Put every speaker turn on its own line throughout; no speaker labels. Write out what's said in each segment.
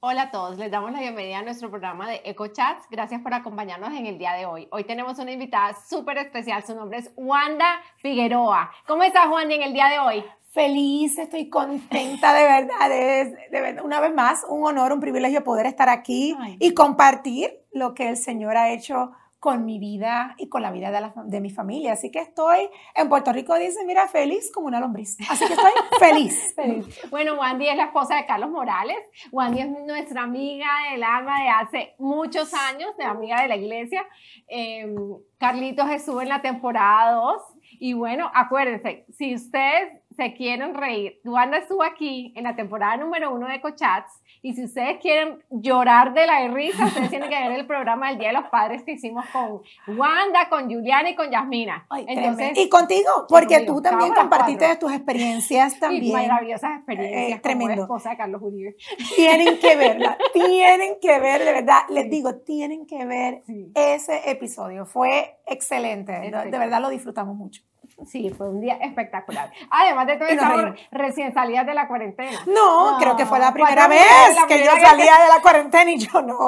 Hola a todos, les damos la bienvenida a nuestro programa de EcoChats. Gracias por acompañarnos en el día de hoy. Hoy tenemos una invitada súper especial, su nombre es Wanda Figueroa. ¿Cómo estás, Wanda, en el día de hoy?
Feliz, estoy contenta de verdad, de, verdad. Una vez más, un honor, un privilegio poder estar aquí y compartir lo que el Señor ha hecho con mi vida y con la vida de, de, mi familia. Así que estoy en Puerto Rico, dice, mira, feliz como una lombriz. Así que estoy feliz.
Bueno, Wandy es la esposa de Carlos Morales. Wandy es nuestra amiga del alma de hace muchos años, de amiga de la iglesia. Eh, Carlitos estuvo en la temporada 2. Y bueno, acuérdense, si ustedes se quieren reír, Wanda estuvo aquí en la temporada número uno de EcoChats y si ustedes quieren llorar de la risa, ustedes tienen que ver el programa del Día de los Padres que hicimos con Wanda, con Juliana y con Yasmina.
y contigo, porque tú también compartiste de tus experiencias también. Y
maravillosas experiencias.
Eh, tremendo.
esposa de Carlos Uribe.
Tienen que verla, tienen que ver, de verdad, les digo, tienen que ver ese episodio. Fue excelente, de verdad lo disfrutamos mucho.
Sí, fue un día espectacular. Además de todo, estamos recién salidas de la cuarentena.
No, creo que fue la primera vez que yo salía de la cuarentena y yo no.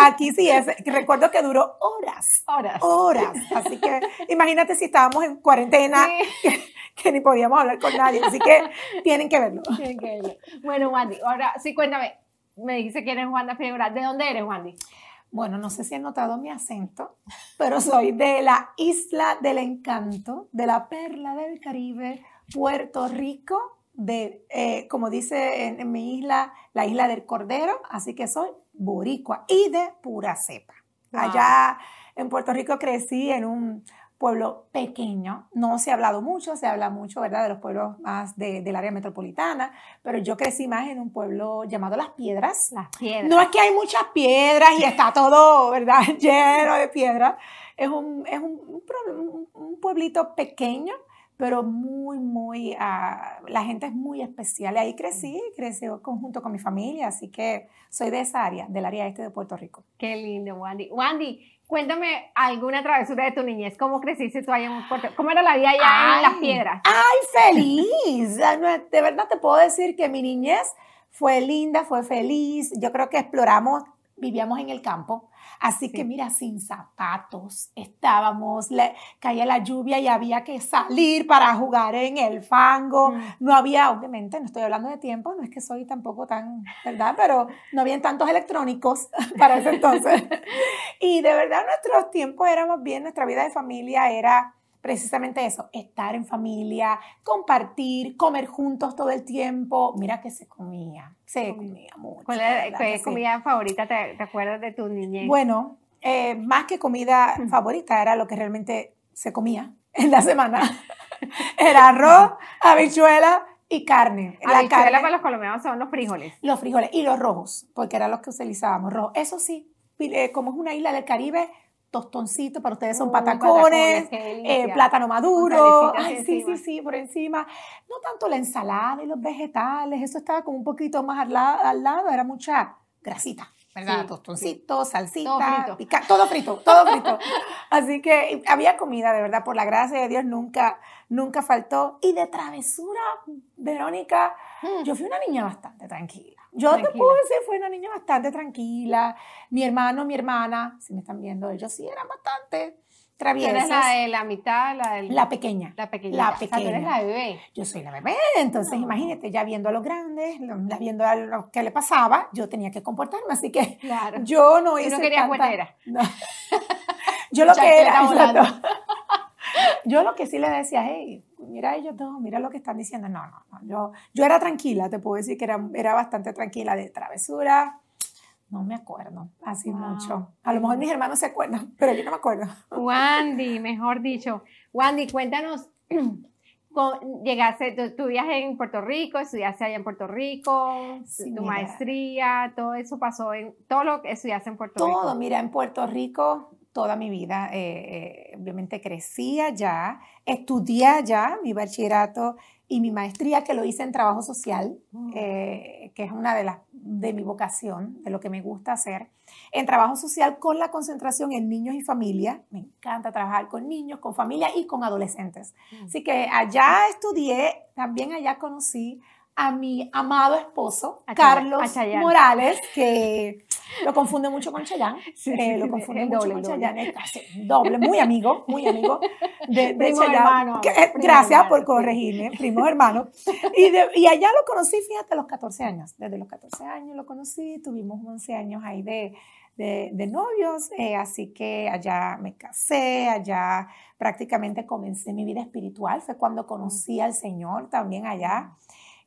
Aquí sí es. Recuerdo que duró horas. Horas. Horas. Así que imagínate si estábamos en cuarentena. Que, ni podíamos hablar con nadie, así que tienen que verlo. Tienen que verlo.
Bueno, Wandy, ahora sí cuéntame, me dice que eres Wanda Figueroa, ¿de dónde eres, Wandy?
Bueno, no sé si han notado mi acento, pero soy de la isla del encanto, de la perla del Caribe, Puerto Rico, de, eh, como dice en, mi isla, la isla del Cordero, así que soy boricua y de pura cepa. Allá en Puerto Rico crecí en un pueblo pequeño. No se ha hablado mucho, se habla mucho, ¿verdad?, de los pueblos más del área metropolitana, pero yo crecí más en un pueblo llamado Las Piedras.
Las Piedras.
No es que hay muchas piedras y está todo, ¿verdad?, lleno de piedras. Es un, es un, un, pueblito pequeño, pero muy, muy, ah, la gente es muy especial. Y ahí crecí, crecí junto con mi familia, así que soy de esa área, del área este de Puerto Rico.
Qué lindo, Wandy. Wandy, Cuéntame alguna travesura de tu niñez. ¿Cómo creciste tú allá en Puerto ¿Cómo era la vida allá en Las Piedras?
¡Ay, feliz! De verdad te puedo decir que mi niñez fue linda, fue feliz. Yo creo que exploramos, vivíamos en el campo. Así que mira, sin zapatos estábamos, le, caía la lluvia y había que salir para jugar en el fango. Mm. No había, obviamente, no estoy hablando de tiempo, no es que soy tampoco tan, ¿verdad? Pero no habían tantos electrónicos para ese entonces. y de verdad nuestros tiempos éramos bien, nuestra vida de familia era precisamente eso, estar en familia, compartir, comer juntos todo el tiempo. Mira que se comía, se comía mucho.
¿Cuál es tu comida favorita? ¿Te, acuerdas de tu niñez?
Bueno, eh, más que comida favorita, era lo que realmente se comía en la semana. era arroz, habichuela y carne.
La carne para los colombianos son los frijoles.
Los frijoles y los rojos, porque eran los que utilizábamos. Rojos. Eso sí, eh, como es una isla del Caribe, tostoncito, para ustedes son patacones, eh, plátano maduro, sí, sí, sí, por encima. No tanto la ensalada y los vegetales, eso estaba como un poquito más al, al lado, era mucha grasita. ¿verdad? Tostoncito, salsita, todo frito. todo frito, todo frito. Así que había comida, de verdad, por la gracia de Dios nunca, nunca faltó. Y de travesura, Verónica, hmm. yo fui una niña bastante tranquila. Yo te puedo decir, fui una niña bastante tranquila. Mi hermano, mi hermana, si me están viendo, ellos sí eran bastante traviesos.
eres la de la mitad? La,
la pequeña.
La pequeña.
La pequeña.
O eres la bebé.
Yo soy la bebé. Entonces, imagínate, ya viendo a los grandes, viendo a lo que le pasaba, yo tenía que comportarme. Así que claro. yo no hice.
no querías tanta, no.
Yo lo que era. yo lo que sí le decía, hey, mira ellos dos, mira lo que están diciendo. No, no, no. Yo, yo era tranquila, te puedo decir que era, era bastante tranquila de travesura. No me acuerdo, así mucho. A lo mejor mis hermanos se acuerdan, pero yo no me acuerdo.
Wandy, mejor dicho. Wandy, cuéntanos, llegaste, viaje en Puerto Rico, estudiaste allá en Puerto Rico, tu maestría, todo eso pasó en, todo lo que estudiaste en Puerto
Rico.
Todo,
mira, en Puerto Rico toda mi vida. Eh, eh, obviamente crecí allá, estudié allá mi bachillerato y mi maestría que lo hice en trabajo social, mm. eh, que es una de las de mi vocación, de lo que me gusta hacer. En trabajo social con la concentración en niños y familia. Me encanta trabajar con niños, con familia y con adolescentes. Mm. Así que allá estudié, también allá conocí a mi amado esposo, Carlos Morales, que lo confunde mucho con Chayanne. Eh, lo confunde mucho con Chayanne, casi doble, muy amigo, muy amigo de, de Chayanne. Eh, gracias por corregirme, primo hermano. Y, y, allá lo conocí, fíjate, a los 14 años. Desde los 14 años lo conocí, tuvimos 11 años ahí de, de, de novios, eh, así que allá me casé, allá prácticamente comencé mi vida espiritual, fue cuando conocí al Señor también allá.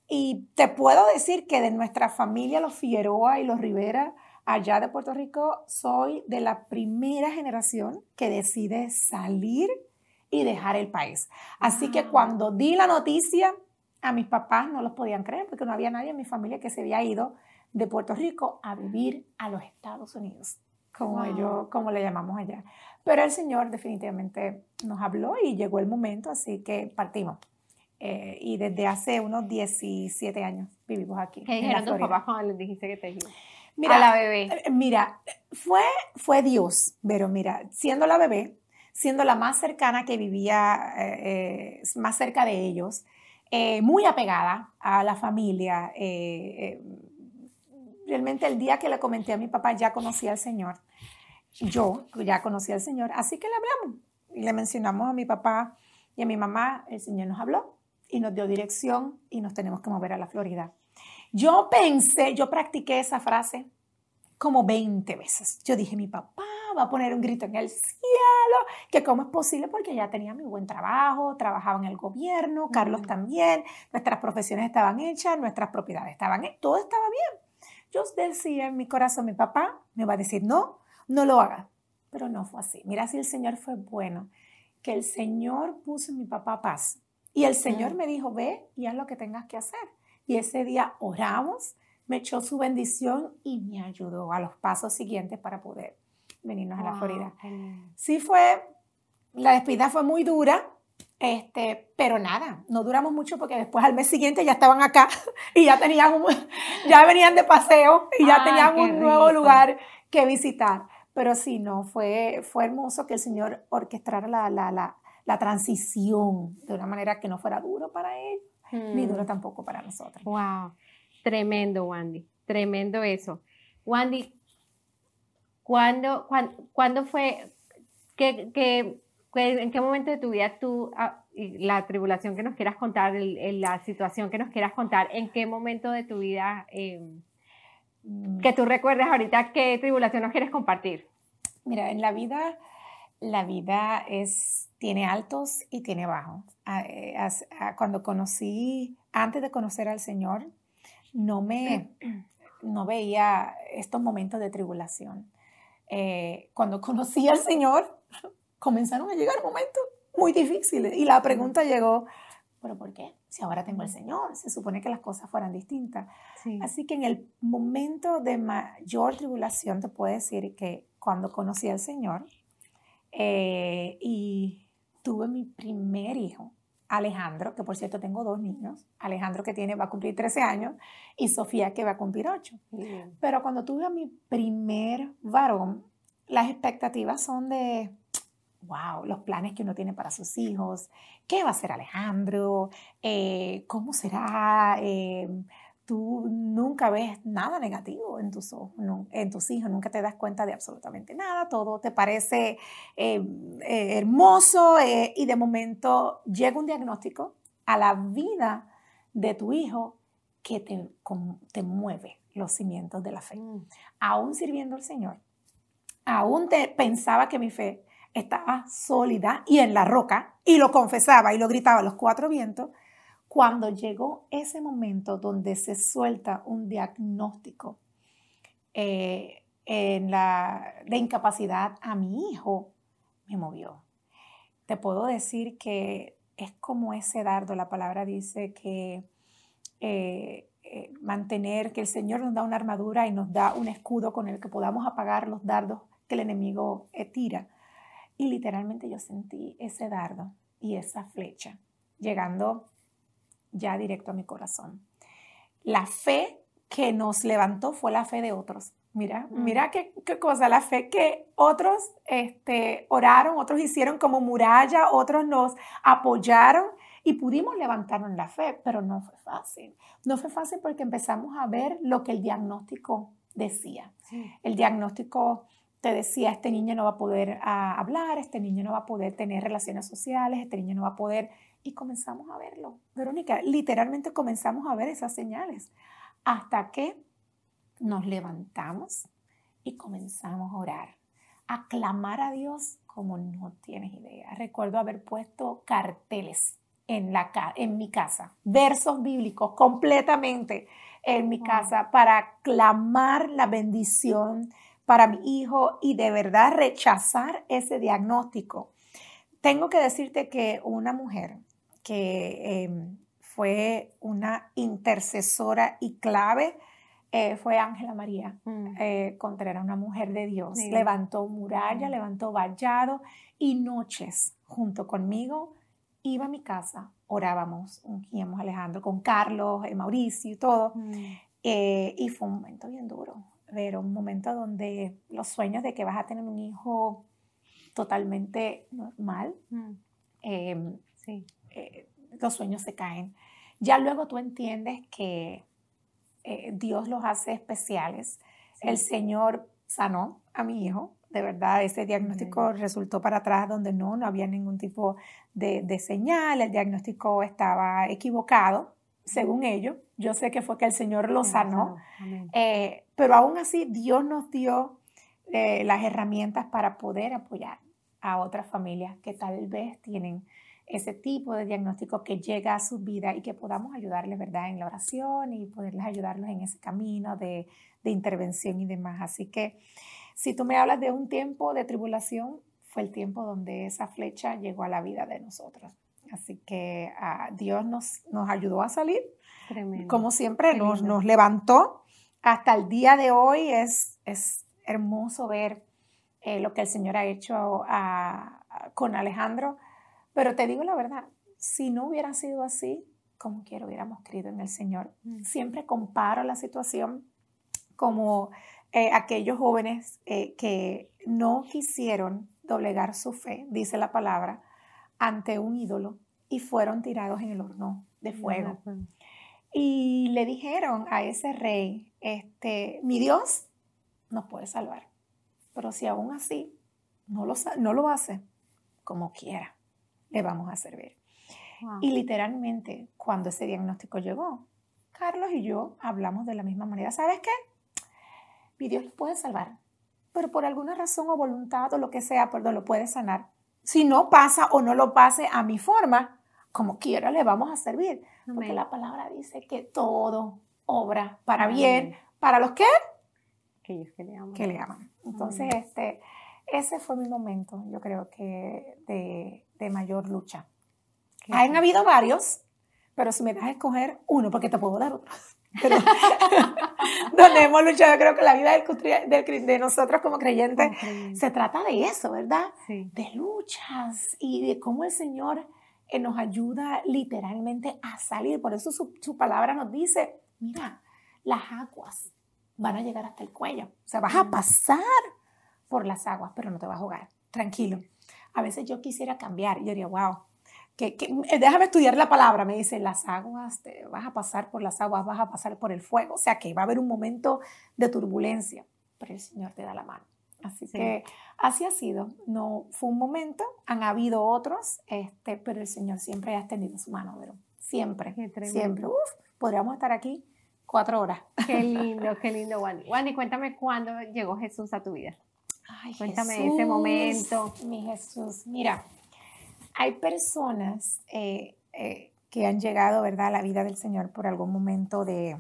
Y te puedo decir que de nuestra familia, los Figueroa y los Rivera, allá de Puerto Rico, soy de la primera generación que decide salir y dejar el país. Así que cuando di la noticia, a mis papás no los podían creer porque no había nadie en mi familia que se había ido de Puerto Rico a vivir a los Estados Unidos, como, ellos, como le llamamos allá. Pero el Señor definitivamente nos habló y llegó el momento, así que partimos. Eh, y desde hace unos 17 años vivimos aquí.
¿Qué dijeron tus papás cuando les dijiste que te iba? Mira, a la bebé.
Eh, mira, fue, fue Dios, pero mira, siendo la bebé, siendo la más cercana que vivía, eh, más cerca de ellos, muy apegada a la familia. realmente el día que le comenté a mi papá ya conocía al Señor. Yo ya conocía al Señor, así que le hablamos y le mencionamos a mi papá y a mi mamá, el Señor nos habló y nos dio dirección y nos tenemos que mover a la Florida. Yo pensé, yo practiqué esa frase como 20 veces. Yo dije, mi papá va a poner un grito en el cielo, que cómo es posible porque ya tenía mi buen trabajo, trabajaba en el gobierno, Carlos también, nuestras profesiones estaban hechas, nuestras propiedades estaban hechas, todo estaba bien. Yo decía en mi corazón, mi papá me va a decir, no, no lo haga. Pero no fue así. Mira si el Señor fue bueno, que el Señor puso en mi papá paz y el Señor me dijo, ve y haz lo que tengas que hacer. Y ese día oramos, me echó su bendición y me ayudó a los pasos siguientes para poder venirnos a la Florida. Sí fue, la despedida fue muy dura, este, pero nada, no duramos mucho porque después al mes siguiente ya estaban acá y ya tenían ya venían de paseo y ya tenían un nuevo lugar que visitar. Pero sí, no, fue, fue hermoso que el Señor orquestara la, la, la, la transición de una manera que no fuera duro para él, ni duro mm. tampoco para nosotros.
Wow, tremendo, Wandy, tremendo eso. Wandy, ¿cuándo, cuándo, fue, qué, qué, en qué momento de tu vida tú, ah, la tribulación que nos quieras contar, la situación que nos quieras contar, en qué momento de tu vida em, mm. que tú recuerdes ahorita qué tribulación nos quieres compartir?
Mira, en la vida, la vida es tiene altos y tiene bajos. Eh, cuando conocí, antes de conocer al Señor, no me, no veía estos momentos de tribulación. Eh, cuando conocí al Señor, comenzaron a llegar momentos muy difíciles y la pregunta llegó, ¿pero por qué? Si ahora tengo al Señor, se supone que las cosas fueran distintas. Así que en el momento de mayor tribulación te puedo decir que cuando conocí al Señor eh, y tuve mi primer hijo, Alejandro, que por cierto tengo dos niños, Alejandro que tiene, va a cumplir 13 años y Sofía que va a cumplir 8. Pero cuando tuve a mi primer varón, las expectativas son de, wow, los planes que uno tiene para sus hijos, qué va a hacer Alejandro, eh, cómo será, eh, tú nunca ves nada negativo en tus, en tus hijos, nunca te das cuenta de absolutamente nada, todo te parece eh, eh, hermoso eh, y de momento llega un diagnóstico a la vida de tu hijo que te, te mueve los cimientos de la fe. Mm. Aún sirviendo al Señor, aún te pensaba que mi fe estaba sólida y en la roca y lo confesaba y lo gritaba a los cuatro vientos, cuando llegó ese momento donde se suelta un diagnóstico eh, de incapacidad a mi hijo, me movió. Te puedo decir que es como ese dardo, la palabra dice que eh, eh, mantener, que el Señor nos da una armadura y nos da un escudo con el que podamos apagar los dardos que el enemigo tira. Y literalmente yo sentí ese dardo y esa flecha llegando ya directo a mi corazón. La fe que nos levantó fue la fe de otros. Mira, mm. mira qué, cosa, la fe que otros este, oraron, otros hicieron como muralla, otros nos apoyaron y pudimos levantarnos en la fe, pero no fue fácil. No fue fácil porque empezamos a ver lo que el diagnóstico decía. El diagnóstico te decía, este niño no va a poder ah, hablar, este niño no va a poder tener relaciones sociales, este niño no va a poder... Y comenzamos a verlo. Verónica, literalmente comenzamos a ver esas señales hasta que nos levantamos y comenzamos a orar, a clamar a Dios como no tienes idea. Recuerdo haber puesto carteles en, la, en mi casa, versos bíblicos completamente en mi casa para clamar la bendición para mi hijo y de verdad rechazar ese diagnóstico. Tengo que decirte que una mujer que em, fue una intercesora y clave eh, fue Ángela María mm. eh, Contreras, una mujer de Dios. Levantó muralla, mm. levantó vallado y noches junto conmigo iba a mi casa, orábamos, ungíamos a Alejandro con Carlos, eh, Mauricio y todo. Mm. y fue un momento bien duro, pero un momento donde los sueños de que vas a tener un hijo totalmente normal, em, sí. los sueños se caen. Ya luego tú entiendes que eh, Dios los hace especiales. El Señor sanó a mi hijo, de verdad, ese diagnóstico resultó para atrás donde no, no había ningún tipo de, señal, el diagnóstico estaba equivocado, según ellos. Yo sé que fue que el Señor lo sanó, eh, pero aún así Dios nos dio eh, las herramientas para poder apoyar a otras familias que tal vez tienen ese tipo de diagnóstico que llega a su vida y que podamos ayudarles, ¿verdad?, en la oración y poderles ayudarlos en ese camino de, de intervención y demás. Así que si tú me hablas de un tiempo de tribulación, fue el tiempo donde esa flecha llegó a la vida de nosotros. Así que uh, Dios nos, nos ayudó a salir. Como siempre, nos, nos, levantó. Hasta el día de hoy es, es hermoso ver eh, lo que el Señor ha hecho con Alejandro pero te digo la verdad, si no hubiera sido así, como quiero hubiéramos creído en el Señor. Mm. Siempre comparo la situación como eh, aquellos jóvenes eh, que no quisieron doblegar su fe, dice la palabra, ante un ídolo y fueron tirados en el horno de fuego. Y le dijeron a ese rey, este, mi Dios nos puede salvar, pero si aún así no lo, no lo hace, como quiera le vamos a servir. Y literalmente, cuando ese diagnóstico llegó, Carlos y yo hablamos de la misma manera. ¿Sabes qué? Mi Dios lo puede salvar, pero por alguna razón o voluntad o lo que sea, perdón, lo puede sanar. Si no pasa o no lo pase a mi forma, como quiera le vamos a servir. Porque la palabra dice que todo obra para bien, para los que,
Aquellos que le aman.
Que le aman. Entonces, este, ese fue mi momento, yo creo que de de mayor lucha. Han habido varios, pero si me das a escoger uno, porque te puedo dar otro. Pero, donde hemos luchado, creo que la vida del, de nosotros como creyentes se trata de eso, ¿verdad? De luchas y de cómo el Señor eh, nos ayuda literalmente a salir. Por eso su, su, palabra nos dice, mira, las aguas van a llegar hasta el cuello. O sea, vas a pasar por las aguas, pero no te vas a ahogar. Tranquilo a veces yo quisiera cambiar. Yo diría, wow, que, eh, déjame estudiar la palabra. Me dice, las aguas, te vas a pasar por las aguas, vas a pasar por el fuego. O sea, que va a haber un momento de turbulencia, pero el Señor te da la mano. Así que así ha sido. No fue un momento, han habido otros, este, pero el Señor siempre ha extendido su mano, pero siempre, siempre. Uf, podríamos estar aquí cuatro horas.
Qué lindo, qué lindo, Wandy. Wandy, cuéntame cuándo llegó Jesús a tu vida. Cuéntame ese momento.
Mi Jesús, mira, hay personas eh, eh, que han llegado, ¿verdad?, a la vida del Señor por algún momento de,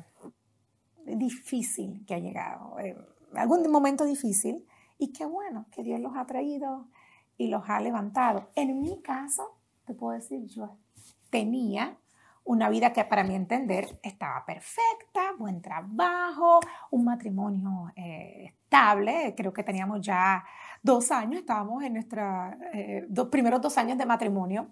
difícil que ha llegado, eh, algún momento difícil, y qué bueno que Dios los ha traído y los ha levantado. En mi caso, te puedo decir, yo tenía una vida que para mi entender estaba perfecta, buen trabajo, un matrimonio estable, creo que teníamos ya dos años, estábamos en nuestros eh, primeros dos años de matrimonio,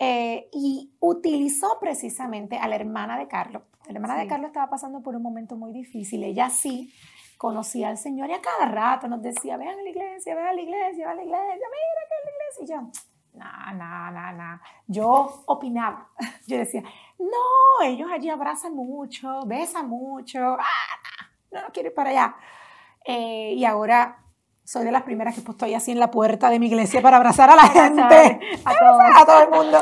eh, y utilizó precisamente a la hermana de Carlos. La hermana de Carlos estaba pasando por un momento muy difícil, ella sí conocía al Señor y a cada rato nos decía, vean a la iglesia, vean a la iglesia, vean a la iglesia, mira que es la iglesia, y yo, no, no, no, no. Yo opinaba. Yo decía, no, ellos allí abrazan mucho, besan mucho. Ah, no, no quiero ir para allá. Eh, y ahora soy de las primeras que estoy así en la puerta de mi iglesia para abrazar a la gente, a, todo el mundo.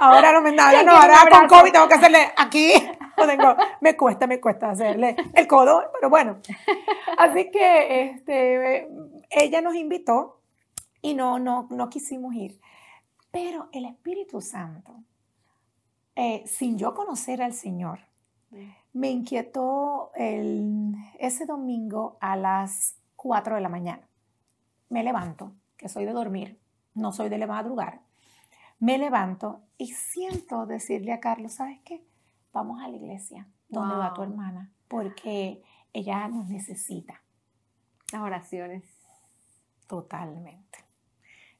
Ahora no me nada, no, ahora con COVID tengo que hacerle aquí, tengo, me cuesta, me cuesta hacerle el codo, pero bueno. Así que este, ella nos invitó y no, no, no quisimos ir. Pero el Espíritu Santo, eh, sin yo conocer al Señor, me inquietó el, ese domingo a las 4 de la mañana. Me levanto, que soy de dormir, no soy de madrugar. Me levanto y siento decirle a Carlos, ¿sabes qué? Vamos a la iglesia donde va tu hermana, porque ella nos necesita.
Las oraciones.
Totalmente.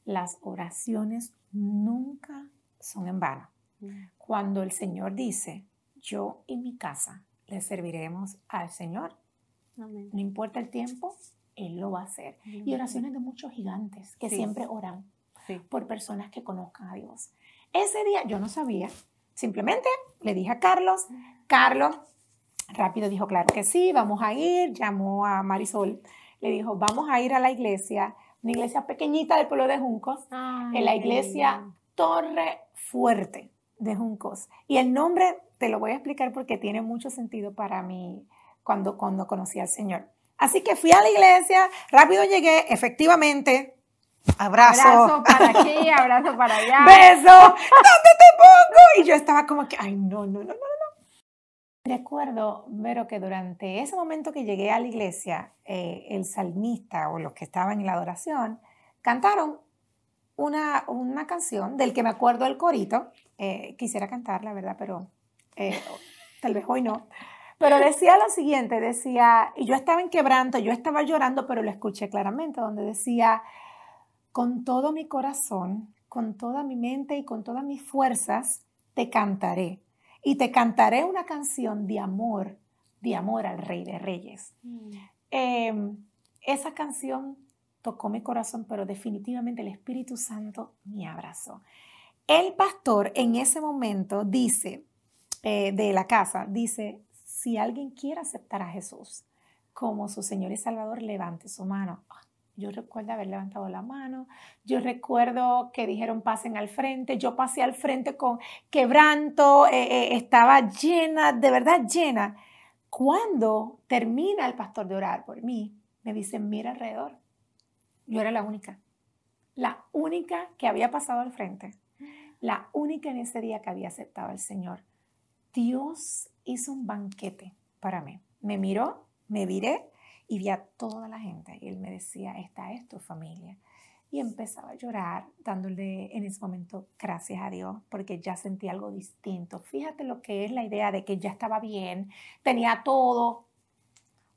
Las oraciones nunca son en vano. Mm. Cuando el Señor dice, yo y mi casa le serviremos al Señor, no importa el tiempo, Él lo va a hacer. Y oraciones de muchos gigantes que siempre oran por personas que conozcan a Dios. Ese día yo no sabía, simplemente le dije a Carlos, Carlos rápido dijo, claro que sí, vamos a ir, llamó a Marisol, le dijo, vamos a ir a la iglesia, una iglesia pequeñita del pueblo de Juncos, en la iglesia Torre Fuerte de Juncos. Y el nombre te lo voy a explicar porque tiene mucho sentido para mí cuando, cuando conocí al Señor. Así que fui a la iglesia, rápido llegué, efectivamente, abrazo.
Abrazo para aquí, abrazo para allá.
Beso, ¿dónde te pongo? Y yo estaba como que, ay, no, no, no, no, no. Recuerdo, Vero, que durante ese momento que llegué a la iglesia, eh, el salmista o los que estaban en la adoración cantaron una, una canción del que me acuerdo el corito. Eh, quisiera cantarla, ¿verdad? Pero eh, tal vez hoy no. Pero decía lo siguiente, decía, y yo estaba en quebranto, yo estaba llorando, pero lo escuché claramente, donde decía, con todo mi corazón, con toda mi mente y con todas mis fuerzas, te cantaré. Y te cantaré una canción de amor, de amor al Rey de Reyes. Mm. Em, esa canción tocó mi corazón, pero definitivamente el Espíritu Santo me abrazó. El pastor en ese momento dice, eh, de la casa, dice, si alguien quiere aceptar a Jesús como su Señor y Salvador, levante su mano. Yo recuerdo haber levantado la mano, yo recuerdo que dijeron pasen al frente, yo pasé al frente con quebranto, eh, eh, estaba llena, de verdad llena. Cuando termina el pastor de orar por mí, me dicen, mira alrededor. Yo era la única, la única que había pasado al frente, la única en ese día que había aceptado al Señor. Dios hizo un banquete para mí. Me miró, me viré y vi a toda la gente. Y él me decía, esta es tu familia. Y empezaba a llorar, dándole en ese momento gracias a Dios, porque ya sentí algo distinto. Fíjate lo que es la idea de que ya estaba bien, tenía todo.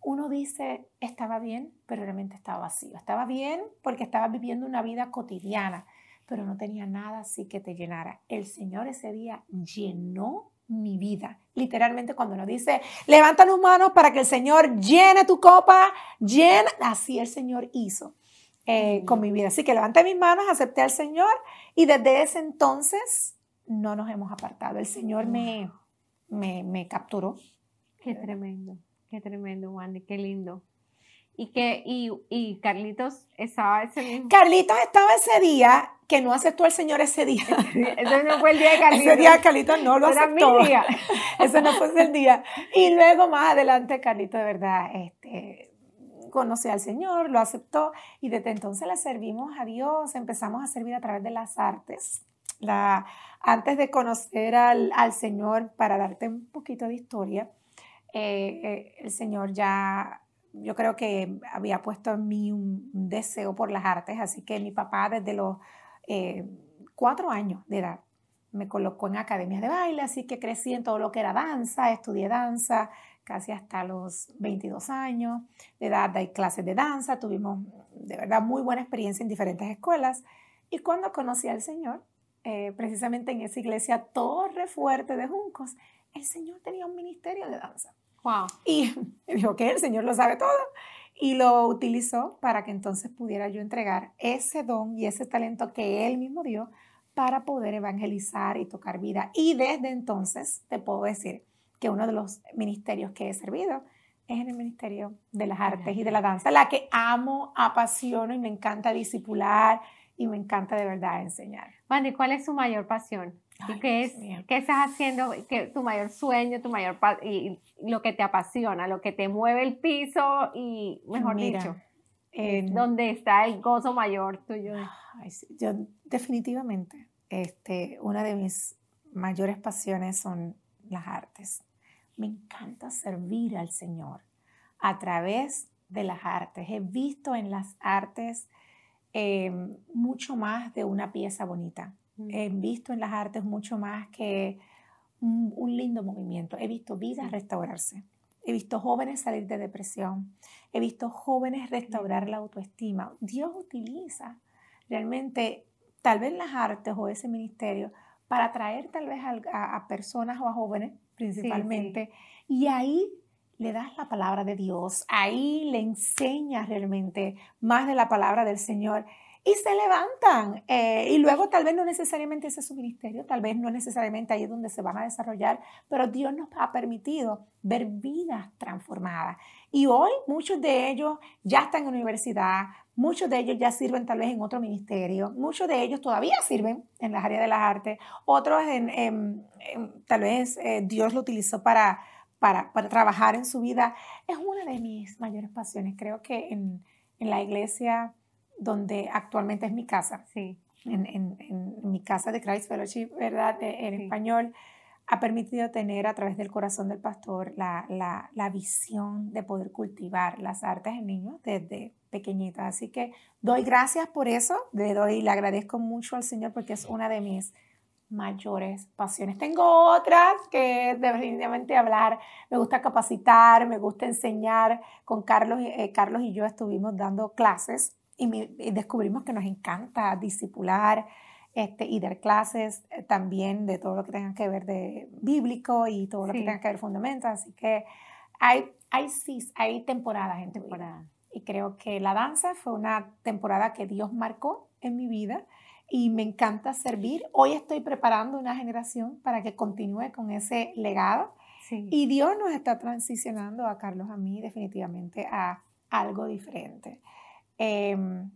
Uno dice, estaba bien, pero realmente estaba vacío. Estaba bien porque estaba viviendo una vida cotidiana, pero no tenía nada así que te llenara. El Señor ese día llenó mi vida. Literalmente cuando nos dice, levanta tus manos para que el Señor llene tu copa, llena, así el Señor hizo eh, con mi vida. Así que levanté mis manos, acepté al Señor y desde ese entonces no nos hemos apartado. El Señor me, me, me capturó.
Qué tremendo, qué tremendo, Wandy, qué lindo. Y que, y, y Carlitos estaba ese mismo.
Carlitos estaba ese día que no aceptó al Señor ese día.
Ese no fue el día de Carlitos.
Ese día Carlitos no lo aceptó. Día. Ese no fue el día. Y luego más adelante Carlitos de verdad este, conoció al Señor, lo aceptó y desde entonces le servimos a Dios, empezamos a servir a través de las artes. La, antes de conocer al, al Señor, para darte un poquito de historia, eh, eh, el Señor ya yo creo que había puesto en mí un, deseo por las artes, así que mi papá desde los eh, cuatro años de edad me colocó en academias de baile, así que crecí en todo lo que era danza, estudié danza casi hasta los 22 años de edad, hay clases de danza, tuvimos de verdad muy buena experiencia en diferentes escuelas y cuando conocí al Señor, eh, precisamente en esa iglesia Torre Fuerte de Juncos, el Señor tenía un ministerio de danza.
Wow.
Y dijo que el Señor lo sabe todo. y lo utilizó para que entonces pudiera yo entregar ese don y ese talento que él mismo dio para poder evangelizar y tocar vida. Y desde entonces te puedo decir que uno de los ministerios que he servido es en el Ministerio de las Artes y de la Danza, la que amo, apasiono y me encanta disipular y me encanta de verdad enseñar.
Wandy, ¿cuál es su mayor pasión? Qué, es, qué estás haciendo? ¿Qué, tu mayor sueño, tu mayor y lo que te apasiona, lo que te mueve el piso y, mejor dicho, ¿dónde está el gozo mayor tuyo?
yo definitivamente, este, una de mis mayores pasiones son las artes. Me encanta servir al Señor a través de las artes. He visto en las artes em, mucho más de una pieza bonita. Mm. He visto en las artes mucho más que un, un lindo movimiento. He visto vidas restaurarse. He visto jóvenes salir de depresión. He visto jóvenes restaurar la autoestima. Dios utiliza realmente tal vez las artes o ese ministerio para atraer tal vez a, personas o a jóvenes principalmente. Y ahí le das la palabra de Dios, ahí le enseñas realmente más de la palabra del Señor y se levantan. Eh, y luego tal vez no necesariamente ese es su ministerio, tal vez no necesariamente ahí es donde se van a desarrollar, pero Dios nos ha permitido ver vidas transformadas. Y hoy muchos de ellos ya están en universidad, muchos de ellos ya sirven tal vez en otro ministerio, muchos de ellos todavía sirven en las áreas de las artes, otros en, tal vez eh, Dios lo utilizó para, para, para, trabajar en su vida. Es una de mis mayores pasiones. Creo que en, en la iglesia donde actualmente es mi casa, sí. en, en, en mi casa de Christ Fellowship, ¿verdad? En español, ha permitido tener a través del corazón del pastor la, la, la, visión de poder cultivar las artes en niños desde pequeñitas. Así que doy gracias por eso, le doy, le agradezco mucho al Señor porque es una de mis mayores pasiones. Tengo otras que definitivamente hablar, me gusta capacitar, me gusta enseñar. Con Carlos, eh, Carlos y yo estuvimos dando clases y, descubrimos que nos encanta discipular este, y dar clases eh, también de todo lo que tenga que ver de bíblico y todo lo que tenga que ver fundamentos. Así que hay, hay, sí, hay temporadas en temporada. Y creo que la danza fue una temporada que Dios marcó en mi vida y me encanta servir. Hoy estoy preparando una generación para que continúe con ese legado. Y Dios nos está transicionando a Carlos, a mí, definitivamente a algo diferente. Em,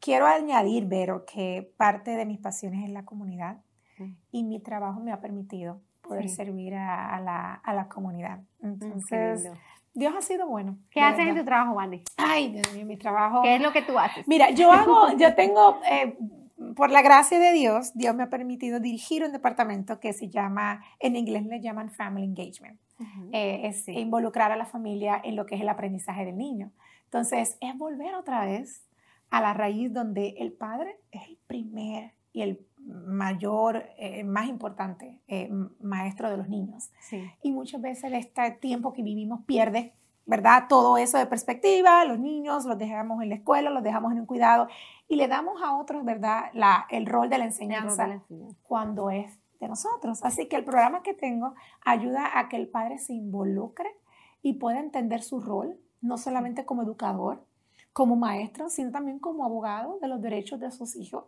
quiero añadir, Vero, que parte de mis pasiones es la comunidad y mi trabajo me ha permitido poder servir a, la, a, la, comunidad. Entonces, Dios ha sido bueno.
¿Qué haces en tu trabajo, Wandy?
Ay, Dios mío, mi trabajo.
¿Qué es lo que tú haces?
Mira, yo hago, yo tengo, eh, por la gracia de Dios, Dios me ha permitido dirigir un departamento que se llama, en inglés le llaman Family Engagement. Eh, es involucrar a la familia en lo que es el aprendizaje del niño. Entonces, es volver otra vez a la raíz donde el padre es el primer y el mayor, eh, más importante eh, maestro de los niños. Y muchas veces este tiempo que vivimos pierde, ¿verdad? Todo eso de perspectiva, los niños los dejamos en la escuela, los dejamos en un cuidado y le damos a otros, ¿verdad? La, el rol de la enseñanza, cuando es de nosotros. Así que el programa que tengo ayuda a que el padre se involucre y pueda entender su rol no solamente como educador, como maestro, sino también como abogado de los derechos de sus hijos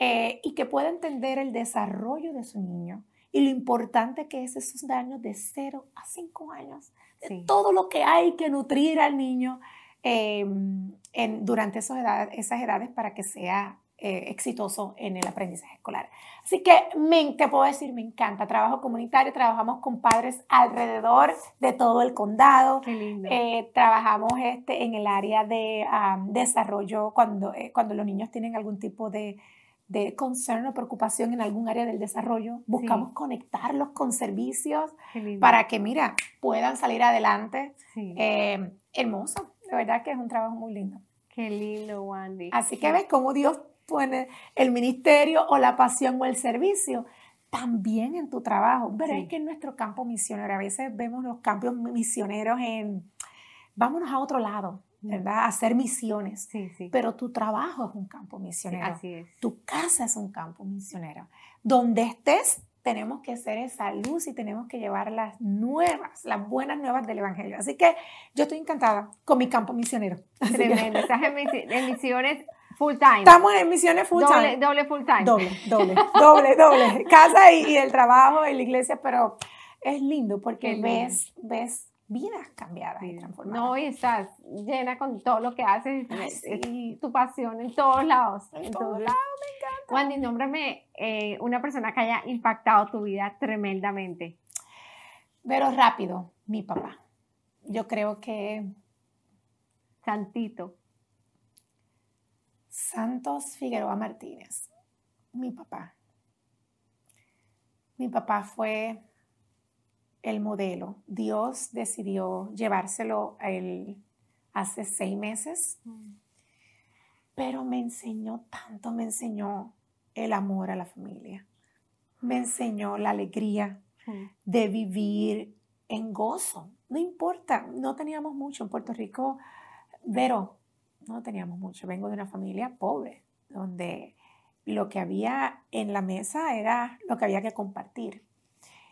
eh, y que pueda entender el desarrollo de su niño y lo importante que es esos daños de 0 a 5 años, de todo lo que hay que nutrir al niño eh, en, durante esas edades, esas edades para que sea eh, exitoso en el aprendizaje escolar. Así que me, te puedo decir, me encanta. Trabajo comunitario, trabajamos con padres alrededor de todo el condado. Eh, trabajamos este, en el área de desarrollo cuando, eh, cuando los niños tienen algún tipo de, de concern o preocupación en algún área del desarrollo. Buscamos conectarlos con servicios para que, mira, puedan salir adelante. hermoso, de verdad que es un trabajo muy lindo.
Qué lindo, Wandy.
Así que ves cómo Dios en el ministerio o la pasión o el servicio, también en tu trabajo. Pero es que en nuestro campo misionero, a veces vemos los campos misioneros en, vámonos a otro lado, ¿verdad? A hacer misiones. Sí, sí. Pero tu trabajo es un campo misionero. así es. Tu casa es un campo misionero. Donde estés, tenemos que ser esa luz y tenemos que llevar las nuevas, las buenas nuevas del Evangelio. Así que yo estoy encantada con mi campo misionero.
Tremendo. Estás en, misiones full time.
Estamos en misiones full
time. Doble full time.
Doble, doble, doble, doble. Casa y, el trabajo y la iglesia, pero es lindo porque ves, ves vidas cambiadas y transformadas.
No, y estás llena con todo lo que haces, y tu pasión en todos lados.
En, todos lados, me encanta.
Wandy, nómbrame eh, una persona que haya impactado tu vida tremendamente.
Pero rápido, mi papá. Yo creo que...
Santito.
Santos Figueroa Martínez, mi papá. Mi papá fue el modelo. Dios decidió llevárselo a él hace seis meses, pero me enseñó tanto, me enseñó el amor a la familia, me enseñó la alegría de vivir en gozo. No importa, no teníamos mucho en Puerto Rico, pero no teníamos mucho. Vengo de una familia pobre, donde lo que había en la mesa era lo que había que compartir.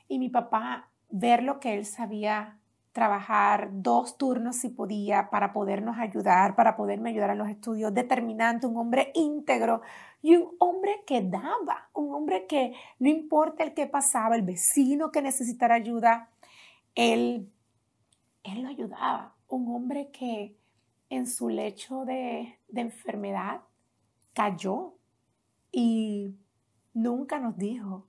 Y mi papá ver lo que él sabía trabajar dos turnos si podía para podernos ayudar, para poderme ayudar en los estudios, determinante, un hombre íntegro y un hombre que daba, un hombre que no importa el que pasaba, el vecino que necesitara ayuda, él, él lo ayudaba, un hombre que en su lecho de, enfermedad cayó y nunca nos dijo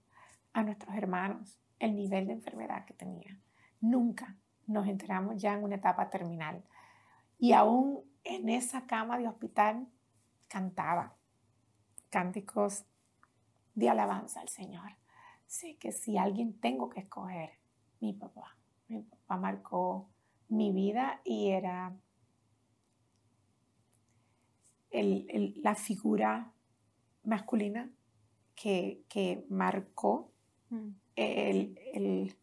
a nuestros hermanos, el nivel de enfermedad que tenía. Nunca nos enteramos ya en una etapa terminal. Y aún en esa cama de hospital cantaba cánticos de alabanza al Señor. Sé que si alguien tengo que escoger, mi papá. Mi papá marcó mi vida y era la figura masculina que, que marcó mm el,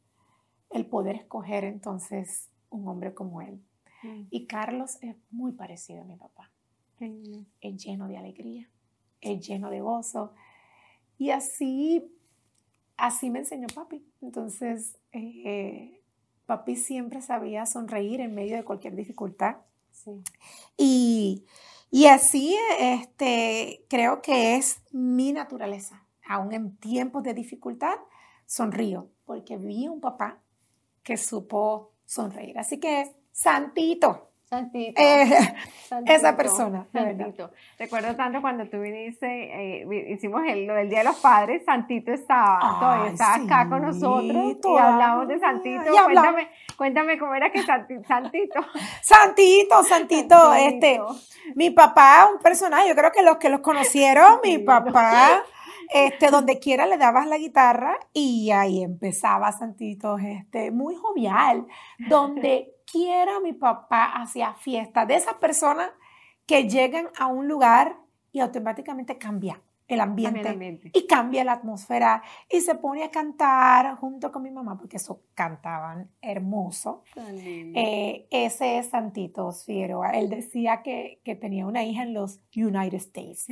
poder escoger entonces un hombre como él. Mm. Y Carlos es muy parecido a mi papá. Es lleno de alegría, es lleno de gozo. Y así, así me enseñó papi. Entonces, eh, papi siempre sabía sonreír en medio de cualquier dificultad. Y, y así, este, creo que es mi naturaleza. Aún en tiempos de dificultad, sonrío porque vi un papá que supo sonreír. Así que, santito.
Santito,
eh, esa persona.
Santito. Recuerdo tanto cuando tú viniste, eh, hicimos el, lo del Día de los Padres, Santito estaba, todavía estaba acá con nosotros y hablamos de Santito. Cuéntame, cuéntame cómo era que Santito.
Santito, Santito, este, mi papá, un personaje, yo creo que los que los conocieron, mi papá este, donde quiera le dabas la guitarra y ahí empezaba Santito, este, muy jovial. Donde quiera mi papá hacía fiesta de esas personas que llegan a un lugar y automáticamente cambia el ambiente, y cambia la atmósfera y se pone a cantar junto con mi mamá porque eso cantaban hermoso. Eh, ese es Santito Figueroa. Él decía que, que, tenía una hija en los United States.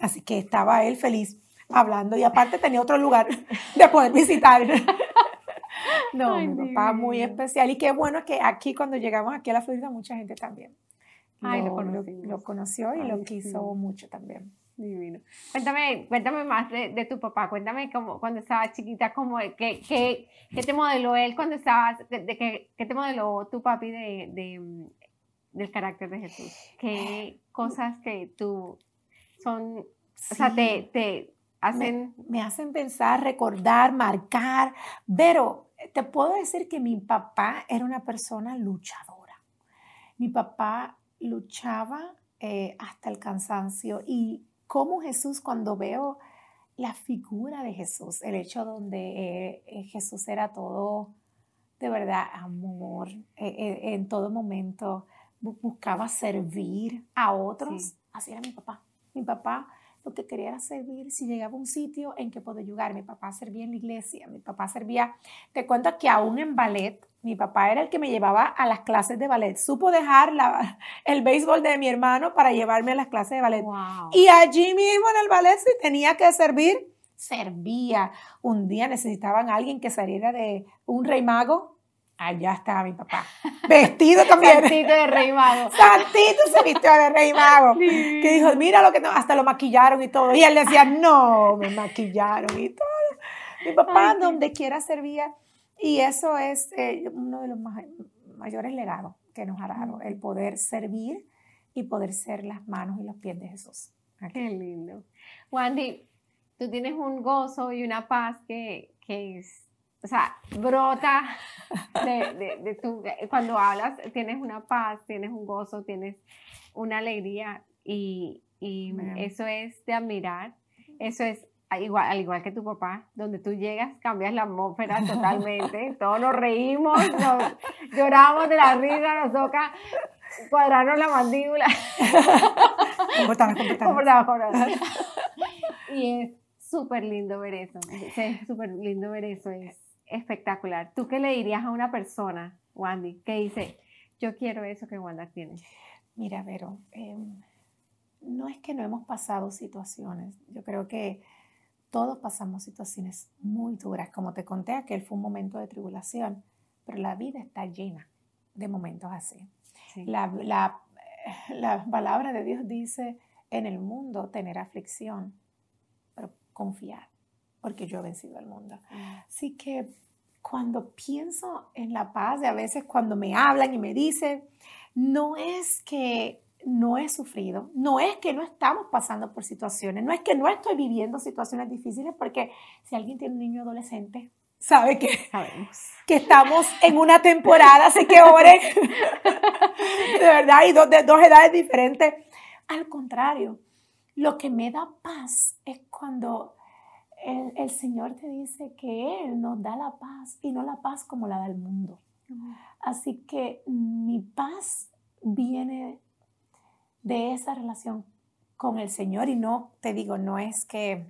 Así que estaba él feliz hablando y aparte tenía otro lugar de poder visitar. No, mi papá muy especial y qué bueno que aquí cuando llegamos aquí a la Florida mucha gente también lo, conoció y lo quiso mucho también.
Divino. Cuéntame, cuéntame más de, tu papá, cuéntame cómo, cuando estaba chiquita, cómo, qué, qué, qué te modeló él cuando estabas, de, qué, qué, te modeló tu papi de, de, del carácter de Jesús. ¿Qué cosas que tú son, o sea, te, te,
me, hacen pensar, recordar, marcar, pero te puedo decir que mi papá era una persona luchadora. Mi papá luchaba eh, hasta el cansancio y como Jesús, cuando veo la figura de Jesús, el hecho donde eh, Jesús era todo de verdad amor, eh, en todo momento buscaba servir a otros, así era mi papá. Mi papá lo que quería era servir si llegaba a un sitio en que puedo ayudar. Mi papá servía en la iglesia, mi papá servía, te cuento que aún en ballet, mi papá era el que me llevaba a las clases de ballet. Supo dejar el béisbol de mi hermano para llevarme a las clases de ballet. Y allí mismo en el ballet, si tenía que servir, servía. Un día necesitaban a alguien que saliera de un rey mago. Allá estaba mi papá. Vestido también.
Santito de rey mago.
Santito se vistió de rey mago. Que dijo, mira lo que no, hasta lo maquillaron y todo. Y él decía, no, me maquillaron y todo. Mi papá donde quiera servía. Y eso es eh, uno de los mayores legados que nos ha dado, el poder servir y poder ser las manos y los pies de Jesús.
Qué lindo. Wandy, tú tienes un gozo y una paz que, que es, o sea, brota de, de, tu, cuando hablas, tienes una paz, tienes un gozo, tienes una alegría y, y eso es de admirar, eso es igual, al igual que tu papá, donde tú llegas, cambias la atmósfera totalmente, todos nos reímos, nos, lloramos de la risa, nos toca cuadrarnos la mandíbula. Y es súper lindo ver eso, es súper lindo ver eso, es espectacular. ¿Tú qué le dirías a una persona, Wandy, que dice, yo quiero eso que Wanda tiene?
Mira, Vero, em, no es que no hemos pasado situaciones, yo creo que todos pasamos situaciones muy duras. Como te conté, aquel fue un momento de tribulación, pero la vida está llena de momentos así. La, la, la, palabra de Dios dice, en el mundo tener aflicción, pero confiar, porque yo he vencido al mundo. Mm. Así que cuando pienso en la paz, y a veces cuando me hablan y me dicen, no es que no he sufrido, no es que no estamos pasando por situaciones, no es que no estoy viviendo situaciones difíciles, porque si alguien tiene un niño adolescente, sabe que, que estamos en una temporada, sé que oren, de verdad, y dos, de dos edades diferentes. Al contrario, lo que me da paz es cuando el, el, Señor te dice que Él nos da la paz y no la paz como la del mundo. Así que mi paz viene de esa relación con el Señor y no, te digo, no es que,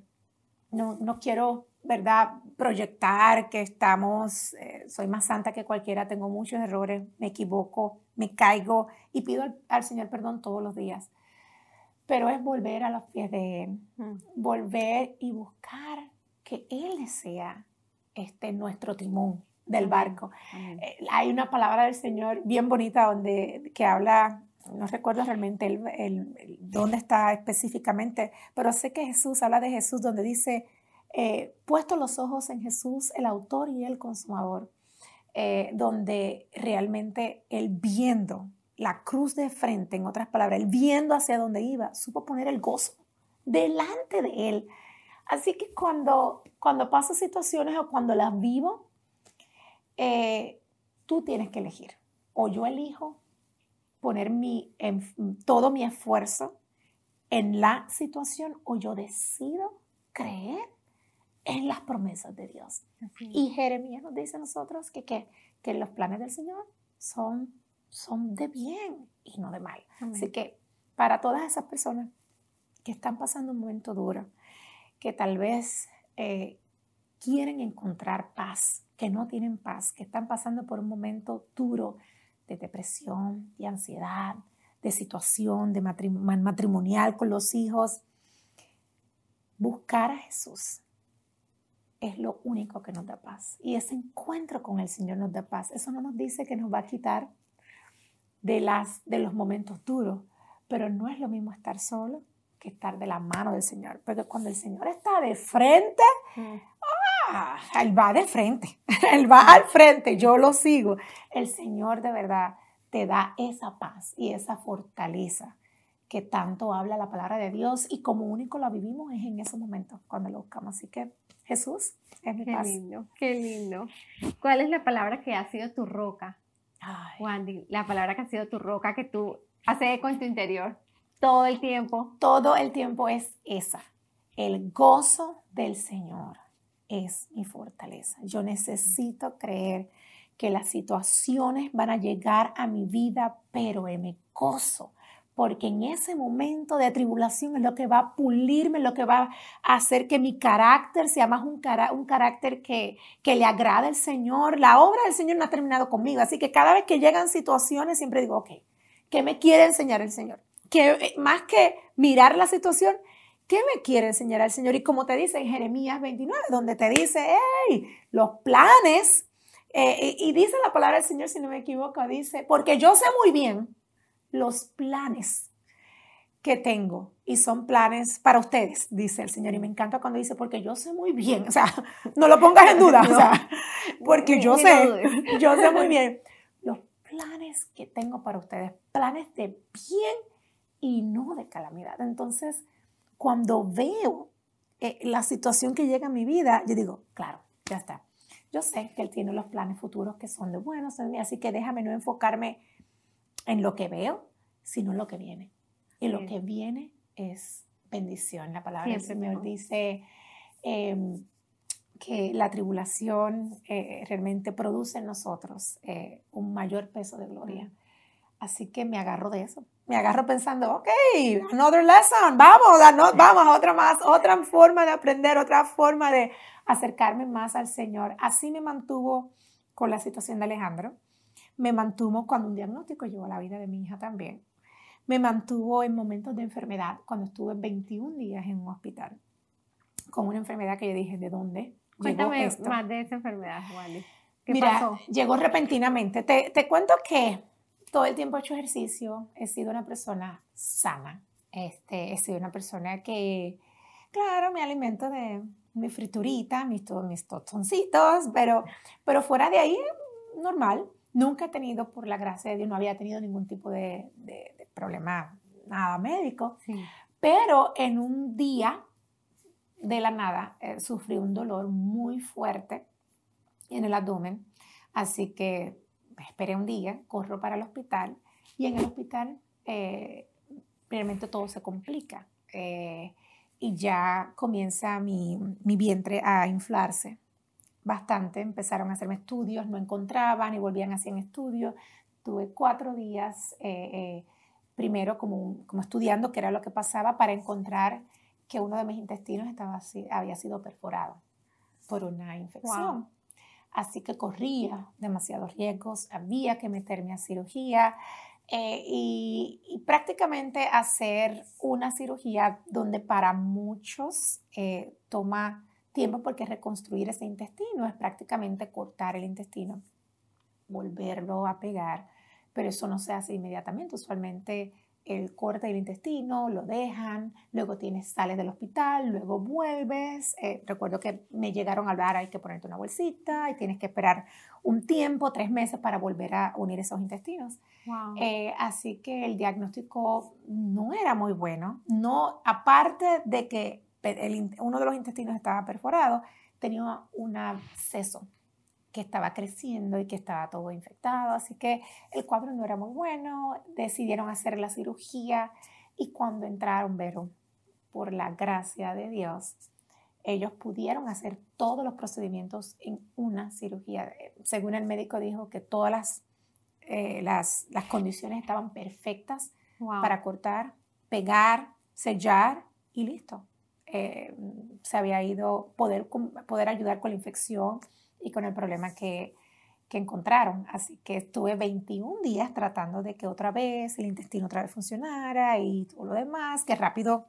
no, no quiero, ¿verdad?, proyectar que estamos, eh, soy más santa que cualquiera, tengo muchos errores, me equivoco, me caigo y pido al, Señor perdón todos los días. Pero es volver a los pies de Él, mm. volver y buscar que Él desea este, nuestro timón del barco. Eh, hay una palabra del Señor bien bonita donde que habla no recuerdo realmente el, dónde está específicamente, pero sé que Jesús habla de Jesús donde dice, eh, puesto los ojos en Jesús, el autor y el consumador, eh, donde realmente él viendo la cruz de frente, en otras palabras, él viendo hacia dónde iba, supo poner el gozo delante de él. Así que cuando, cuando paso situaciones o cuando las vivo, eh, tú tienes que elegir. O yo elijo poner mi, en, todo mi esfuerzo en la situación o yo decido creer en las promesas de Dios. Y Jeremías nos dice a nosotros que, que, que, los planes del Señor son, son de bien y no de mal. Así que para todas esas personas que están pasando un momento duro, que tal vez eh, quieren encontrar paz, que no tienen paz, que están pasando por un momento duro, de depresión, de ansiedad, de situación de matrimonial con los hijos. Buscar a Jesús es lo único que nos da paz. Y ese encuentro con el Señor nos da paz. Eso no nos dice que nos va a quitar de, las, de los momentos duros, pero no es lo mismo estar solo que estar de la mano del Señor. Porque cuando el Señor está de frente, mm. Ah, él va de frente, Él va al frente, yo lo sigo. El Señor de verdad te da esa paz y esa fortaleza que tanto habla la palabra de Dios y como único la vivimos es en ese momento cuando lo buscamos. Así que Jesús es mi
qué lindo, qué lindo. ¿Cuál es la palabra que ha sido tu roca? Wandy, la palabra que ha sido tu roca que tú hace eco en tu interior todo el tiempo.
Todo el tiempo es esa, el gozo del Señor es mi fortaleza. Yo necesito creer que las situaciones van a llegar a mi vida, pero me gozo, porque en ese momento de tribulación es lo que va a pulirme, lo que va a hacer que mi carácter sea más un, carácter que, le agrade al Señor. La obra del Señor no ha terminado conmigo, así que cada vez que llegan situaciones siempre digo, ok, ¿qué me quiere enseñar el Señor? Que eh, más que mirar la situación, ¿Qué me quiere enseñar el Señor? Y como te dice en Jeremías 29, donde te dice, hey, los planes, eh, y, dice la palabra del Señor, si no me equivoco, dice, porque yo sé muy bien los planes que tengo y son planes para ustedes, dice el Señor. Y me encanta cuando dice, porque yo sé muy bien, o sea, no lo pongas en duda, o sea, porque yo sé, yo sé muy bien los planes que tengo para ustedes, planes de bien y no de calamidad. Entonces, cuando veo eh, la situación que llega a mi vida, yo digo, claro, ya está. Yo sé que Él tiene los planes futuros que son de buenos en mí, así que déjame no enfocarme en lo que veo, sino en lo que viene. Y lo que viene es bendición. La palabra del Señor dice em, que la tribulación eh, realmente produce en nosotros eh, un mayor peso de gloria. Así que me agarro de eso. Me agarro pensando, ok, another lesson, vamos, vamos otra más, otra forma de aprender, otra forma de acercarme más al Señor. Así me mantuvo con la situación de Alejandro. Me mantuvo cuando un diagnóstico llegó a la vida de mi hija también. Me mantuvo en momentos de enfermedad, cuando estuve 21 días en un hospital, con una enfermedad que yo dije, ¿de dónde?
Cuéntame más de esa enfermedad, Wally.
¿Qué Mira, llegó repentinamente. Te, te cuento que todo el tiempo he hecho ejercicio, he sido una persona sana, este, he sido una persona que, claro, me alimento de mi friturita, mis, mis tostoncitos, pero, pero fuera de ahí, normal. Nunca he tenido, por la gracia de Dios, no había tenido ningún tipo de, de, problema, nada médico. Pero en un día, de la nada, eh, sufrí un dolor muy fuerte en el abdomen. Así que esperé un día, corro para el hospital y en el hospital eh, todo se complica eh, y ya comienza mi, mi, vientre a inflarse bastante. Empezaron a hacerme estudios, no encontraban y volvían a hacer estudios. Tuve cuatro días eh, primero como, como estudiando qué era lo que pasaba para encontrar que uno de mis intestinos estaba, había sido perforado por una infección así que corría demasiados riesgos, había que meterme a cirugía eh, y, prácticamente hacer una cirugía donde para muchos eh, toma tiempo porque reconstruir ese intestino es prácticamente cortar el intestino, volverlo a pegar, pero eso no se hace inmediatamente, usualmente el corte del intestino, lo dejan, luego tienes, sales del hospital, luego vuelves. Eh, recuerdo que me llegaron a hablar, hay que ponerte una bolsita y tienes que esperar un tiempo, tres meses para volver a unir esos intestinos. Eh, así que el diagnóstico no era muy bueno. No, aparte de que uno de los intestinos estaba perforado, tenía un absceso que estaba creciendo y que estaba todo infectado, así que el cuadro no era muy bueno, decidieron hacer la cirugía y cuando entraron, pero por la gracia de Dios, ellos pudieron hacer todos los procedimientos en una cirugía. Según el médico dijo que todas las, eh, las, las, condiciones estaban perfectas para cortar, pegar, sellar y listo. Eh, se había ido poder, poder ayudar con la infección y con el problema que, que encontraron. Así que estuve 21 días tratando de que otra vez el intestino otra vez funcionara y todo lo demás, que rápido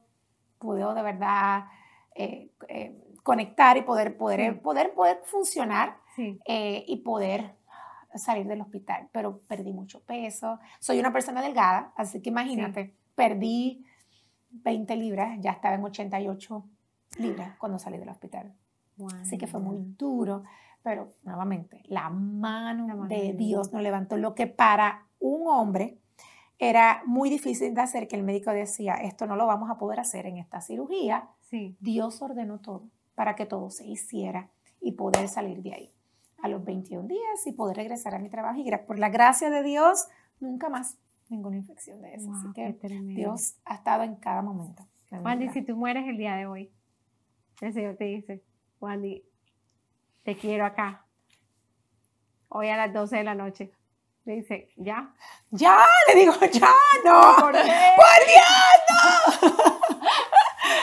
pude de verdad eh, eh, conectar y poder, poder, poder, poder funcionar eh, y poder salir del hospital. Pero perdí mucho peso. Soy una persona delgada, así que imagínate, perdí 20 libras, ya estaba en 88 libras cuando salí del hospital. Así que fue muy duro pero nuevamente, la mano, de Dios nos levantó. Lo que para un hombre era muy difícil de hacer, que el médico decía, esto no lo vamos a poder hacer en esta cirugía. Sí. Dios ordenó todo para que todo se hiciera y poder salir de ahí a los 21 días y poder regresar a mi trabajo. Y por la gracia de Dios, nunca más ninguna infección de eso. Así que Dios ha estado en cada momento.
Wandy, si tú mueres el día de hoy, el Señor te dice, Wandy, te quiero acá. Hoy a las 12 de la noche. Le dice, ¿ya?
Ya, le digo, ya, no. ¿Por, Dios, no!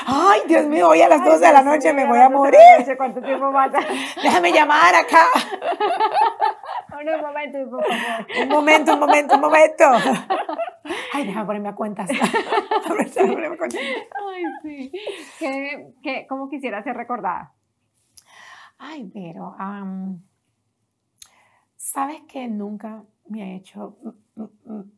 Ay, Dios mío, hoy a las 12 de la noche me voy a morir.
¿Cuánto tiempo pasa?
Déjame llamar acá.
un momento, por favor.
Un momento, un momento, un momento. Ay, déjame ponerme a cuentas.
Ay, sí. ¿Qué, qué, ¿Cómo quisiera ser recordada?
Ay, pero, ¿sabes que nunca me ha hecho,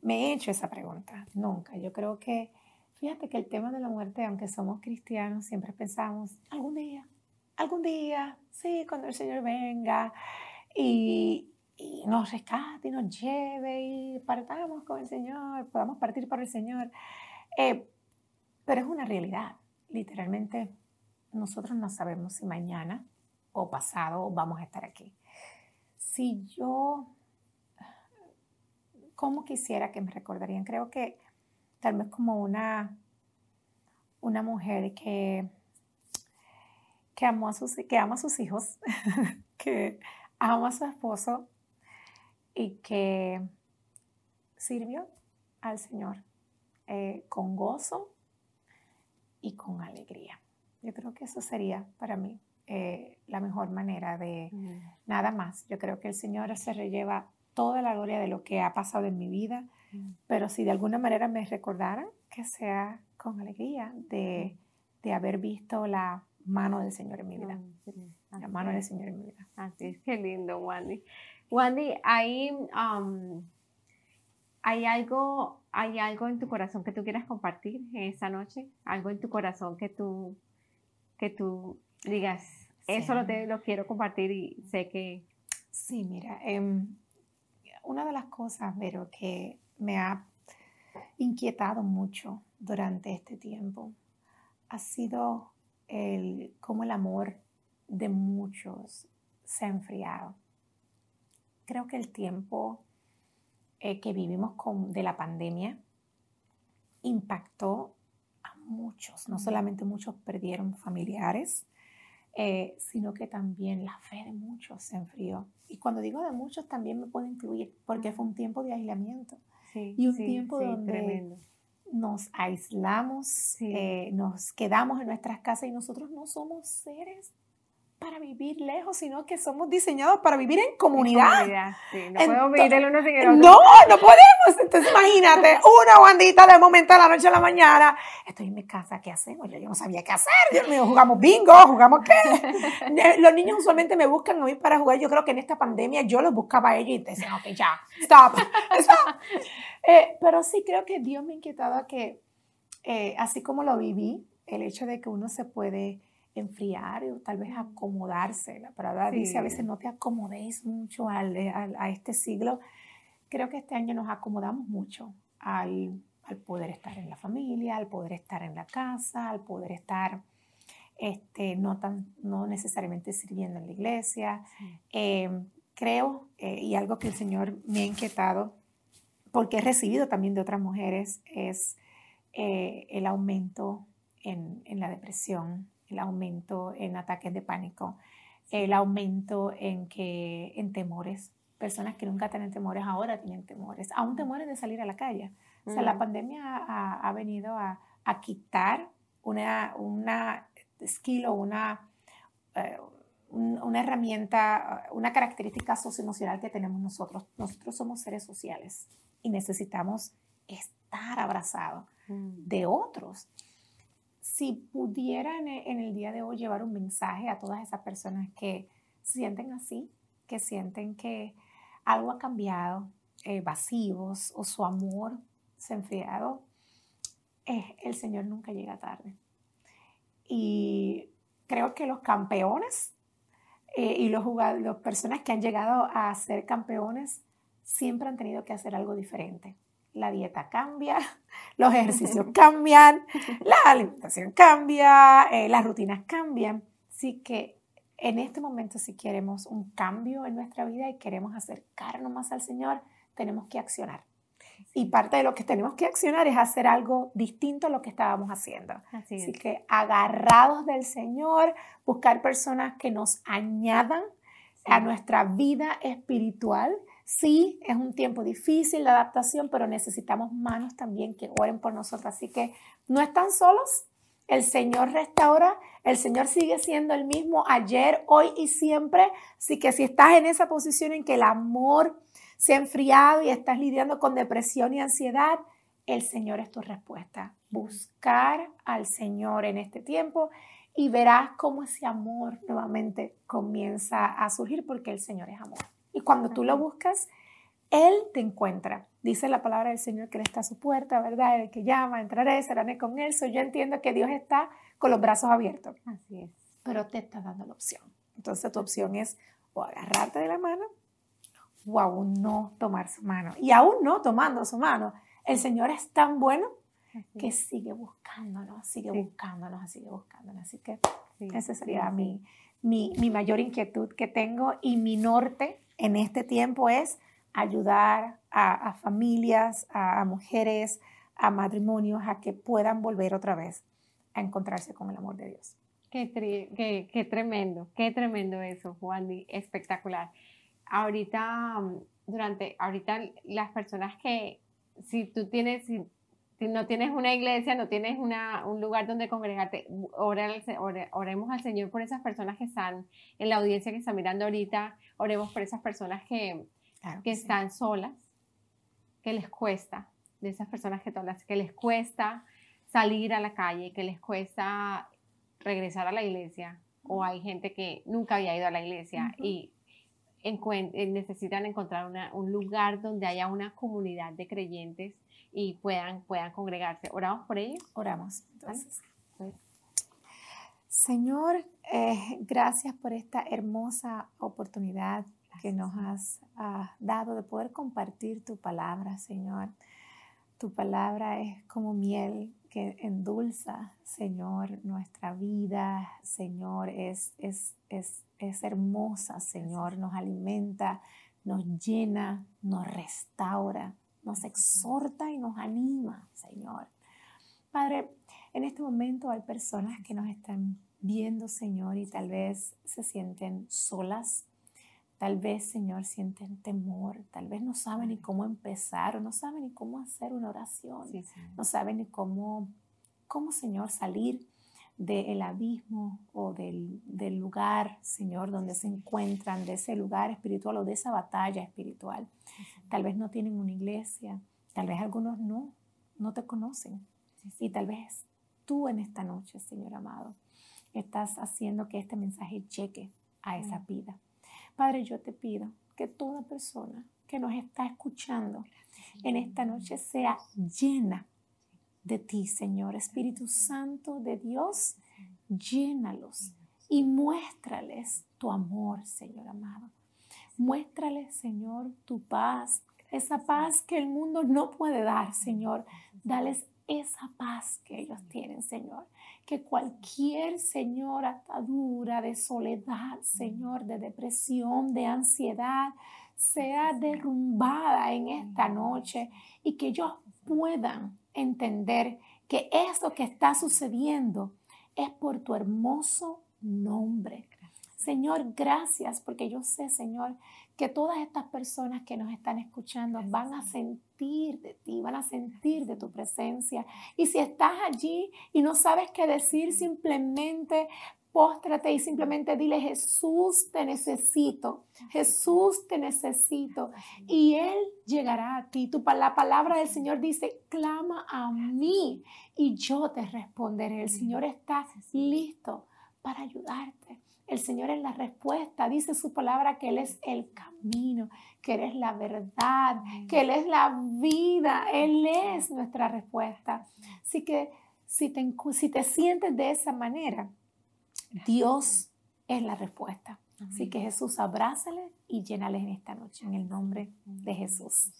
me he hecho esa pregunta? Nunca. Yo creo que, fíjate que el tema de la muerte, aunque somos cristianos, siempre pensamos, algún día, algún día, sí, cuando el Señor venga y, y nos rescate y nos lleve y partamos con el Señor, podamos partir por el Señor. Eh, pero es una realidad. Literalmente, nosotros no sabemos si mañana o pasado vamos a estar aquí. Si yo, ¿cómo quisiera que me recordarían? Creo que tal vez como una, una mujer que, que, amó sus, que ama a sus hijos, que ama a su esposo y que sirvió al Señor eh, con gozo y con alegría. Yo creo que eso sería para mí eh, la mejor manera de nada más. Yo creo que el Señor se relleva toda la gloria de lo que ha pasado en mi vida, pero si de alguna manera me recordaran, que sea con alegría de, de haber visto la mano del Señor en mi vida. la mano del Señor en mi vida.
Así es, qué lindo, Wandy. Wandy, hay, hay, algo, ¿hay algo en tu corazón que tú quieras compartir esta noche? ¿Algo en tu corazón que tú, que tú digas, eso lo, lo quiero compartir y sé que...
Sí, mira, em, una de las cosas, pero que me ha inquietado mucho durante este tiempo ha sido el, cómo el amor de muchos se ha enfriado. Creo que el tiempo eh, que vivimos con, de la pandemia impactó a muchos, no solamente muchos perdieron familiares, eh, sino que también la fe de muchos se enfrió. Y cuando digo de muchos también me puedo incluir, porque fue un tiempo de aislamiento y un tiempo donde nos aislamos, eh, nos quedamos en nuestras casas y nosotros no somos seres para vivir lejos, sino que somos diseñados para vivir en comunidad.
No podemos vivir el uno sin el
otro. No, no podemos. Entonces imagínate, una bandita de momento a la noche a la mañana. Estoy en mi casa, ¿qué hacemos? Yo, yo no sabía qué hacer. Dios mío, jugamos bingo, jugamos qué. Los niños usualmente me buscan a mí para jugar. Yo creo que en esta pandemia yo los buscaba a ellos y decían, ok, ya, stop, stop. Eh, pero sí creo que Dios me ha inquietado a que, eh, así como lo viví, el hecho de que uno se puede enfriar o tal vez acomodarse. La palabra dice a veces no te acomodéis mucho al, a este siglo. Creo que este año nos acomodamos mucho al, al, poder estar en la familia, al poder estar en la casa, al poder estar este, no, tan, no necesariamente sirviendo en la iglesia. Em, creo, eh, y algo que el Señor me ha inquietado, porque he recibido también de otras mujeres, es eh, el aumento en, en la depresión, el aumento en ataques de pánico, el aumento en, que, en temores. Personas que nunca tienen temores ahora tienen temores, aún temores de salir a la calle. O sea, la pandemia ha, venido a, quitar una, una skill o una, eh, una herramienta, una característica socioemocional que tenemos nosotros. Nosotros somos seres sociales y necesitamos estar abrazados mm. de otros si pudieran en el día de hoy llevar un mensaje a todas esas personas que sienten así, que sienten que algo ha cambiado, eh, vacíos o su amor se ha enfriado, eh, el Señor nunca llega tarde. Y creo que los campeones eh, y los jugadores, las personas que han llegado a ser campeones siempre han tenido que hacer algo diferente la dieta cambia, los ejercicios cambian, la alimentación cambia, eh, las rutinas cambian. Así que en este momento si queremos un cambio en nuestra vida y queremos acercarnos más al Señor, tenemos que accionar. Y parte de lo que tenemos que accionar es hacer algo distinto a lo que estábamos haciendo. Así, que agarrados del Señor, buscar personas que nos añadan a nuestra vida espiritual, Sí, es un tiempo difícil de adaptación, pero necesitamos manos también que oren por nosotros. Así que no están solos. El Señor restaura, el Señor sigue siendo el mismo ayer, hoy y siempre. Así que si estás en esa posición en que el amor se ha enfriado y estás lidiando con depresión y ansiedad, el Señor es tu respuesta. Buscar al Señor en este tiempo y verás cómo ese amor nuevamente comienza a surgir porque el Señor es amor. Y cuando tú lo buscas, Él te encuentra. Dice la palabra del Señor que Él está a su puerta, ¿verdad? El que llama, entraré, será con Él. yo entiendo que Dios está con los brazos abiertos.
Así es.
Pero te está dando la opción. Entonces tu opción es o agarrarte de la mano o aún no tomar su mano. Y aún no tomando su mano, el Señor es tan bueno que sigue buscándonos, sigue buscándonos, sigue buscándonos. Así que esa sería mi, mi, mi, mayor inquietud que tengo y mi norte en este tiempo es ayudar a, familias, a, mujeres, a matrimonios a que puedan volver otra vez a encontrarse con el amor de Dios.
Qué, qué, qué tremendo, qué tremendo eso, Juan, espectacular. Ahorita, durante, ahorita las personas que, si tú tienes, no tienes una iglesia, no tienes una, un lugar donde congregarte, oremos al Señor por esas personas que están en la audiencia que está mirando ahorita, oremos por esas personas que, que, están solas, que les cuesta, de esas personas que todas que les cuesta salir a la calle, que les cuesta regresar a la iglesia, o hay gente que nunca había ido a la iglesia y necesitan encontrar un lugar donde haya una comunidad de creyentes y puedan, puedan congregarse. ¿Oramos por ellos?
Oramos. Señor, eh, gracias por esta hermosa oportunidad que nos has ah, dado de poder compartir tu palabra, Señor. Tu palabra es como miel que endulza, Señor, nuestra vida, Señor, es, es, es, es hermosa, Señor, nos alimenta, nos llena, nos restaura nos exhorta y nos anima, Señor. Padre, en este momento hay personas que nos están viendo, Señor, y tal vez se sienten solas, tal vez, Señor, sienten temor, tal vez no saben ni cómo empezar o no saben ni cómo hacer una oración, no saben ni cómo, cómo, Señor, salir del abismo o del, del, lugar, Señor, donde se encuentran, de ese lugar espiritual o de esa batalla espiritual. Tal vez no tienen una iglesia, tal vez algunos no, no te conocen. Y tal vez tú en esta noche, Señor amado, estás haciendo que este mensaje llegue a esa vida. Padre, yo te pido que toda persona que nos está escuchando en esta noche sea llena de ti, Señor. Espíritu Santo de Dios, llénalos y muéstrales tu amor, Señor amado. Muéstrales, Señor, tu paz, esa paz que el mundo no puede dar, Señor. Dales esa paz que ellos tienen, Señor. Que cualquier, Señor, atadura de soledad, Señor, de depresión, de ansiedad, sea derrumbada en esta noche y que ellos puedan entender que eso que está sucediendo es por tu hermoso nombre. Señor, gracias porque yo sé, Señor, que todas estas personas que nos están escuchando van a sentir de ti, van a sentir de tu presencia. Y si estás allí y no sabes qué decir, simplemente póstrate y simplemente dile, Jesús, te necesito. Jesús, te necesito. Y Él llegará a ti. Tu, la palabra del Señor dice, clama a mí y yo te responderé. El Señor está listo para ayudarte. El Señor es la respuesta. Dice su palabra que Él es el camino, que Él es la verdad, que Él es la vida. Él es nuestra respuesta. Así que si te, si te sientes de esa manera, Dios es la respuesta. Así que Jesús, abrázale y llénales en esta noche, en el nombre de Jesús.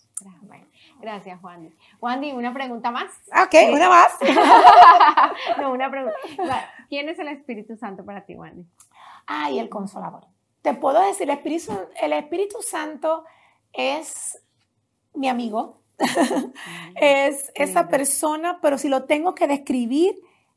Gracias, Juan. Wandy, una pregunta más.
Ok, una más.
no, una pregunta. ¿Quién es el Espíritu Santo para ti, Wandy?
Ay, el consolador. Te puedo decir, el Espíritu, el Espíritu Santo es mi amigo, es esa persona, pero si lo tengo que describir,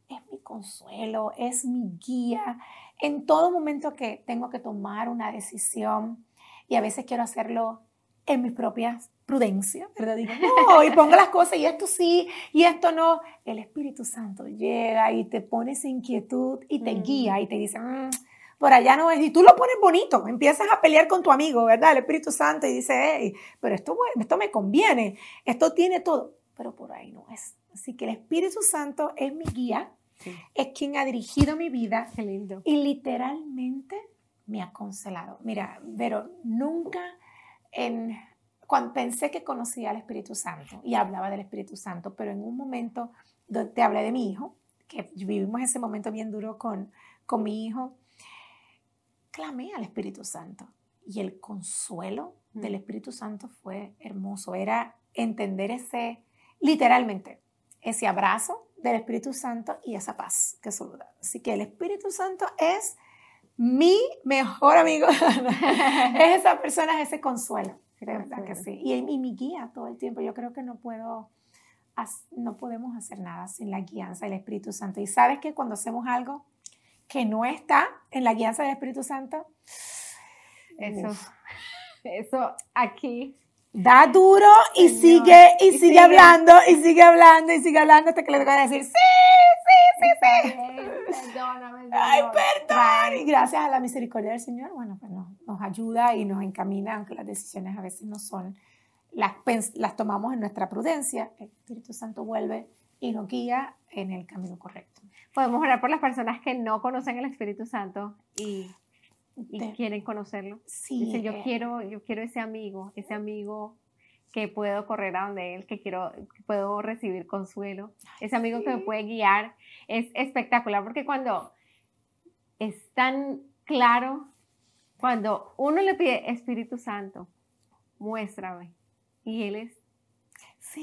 es mi consuelo, es mi guía. En todo momento que tengo que tomar una decisión y a veces quiero hacerlo en mis propias prudencia, ¿verdad? Digo, no, y pongo las cosas y esto sí y esto no. El Espíritu Santo llega y te pone esa inquietud y te mm. guía y te dice, mm, por allá no es. Y tú lo pones bonito, empiezas a pelear con tu amigo, ¿verdad? El Espíritu Santo y dice, hey, pero esto, esto me conviene, esto tiene todo pero por ahí no es. Así que el Espíritu Santo es mi guía, es quien ha dirigido mi vida
Qué lindo.
y literalmente me ha consolado. Mira, pero nunca en, cuando pensé que conocía al Espíritu Santo y hablaba del Espíritu Santo, pero en un momento donde te hablé de mi hijo, que vivimos ese momento bien duro con, con mi hijo, clamé al Espíritu Santo y el consuelo del Espíritu Santo fue hermoso. Era entender ese, literalmente, ese abrazo del Espíritu Santo y esa paz que solo da. Así que el Espíritu Santo es mi mejor amigo. es esa persona, es ese consuelo. De verdad que sí. Y, y, mi guía todo el tiempo. Yo creo que no puedo, no podemos hacer nada sin la guianza del Espíritu Santo. Y sabes que cuando hacemos algo que no está en la guianza del Espíritu Santo,
eso, eso aquí
da duro y sigue y, sigue, hablando y sigue hablando y sigue hablando hasta que le toca decir sí, sí, sí, sí. Perdóname. Ay, perdón. Y gracias a la misericordia del Señor, bueno, pues nos, ayuda y nos encamina, aunque las decisiones a veces no son, las, las tomamos en nuestra prudencia. El Espíritu Santo vuelve y nos guía en el camino correcto.
Podemos orar por las personas que no conocen el Espíritu Santo y y quieren conocerlo. Sí. Dice, yo, eh. quiero, yo quiero ese amigo, ese amigo que puedo correr a donde él, que quiero, que puedo recibir consuelo, ese amigo que me puede guiar. Es espectacular porque cuando es tan claro, cuando uno le pide Espíritu Santo, muéstrame. Y él es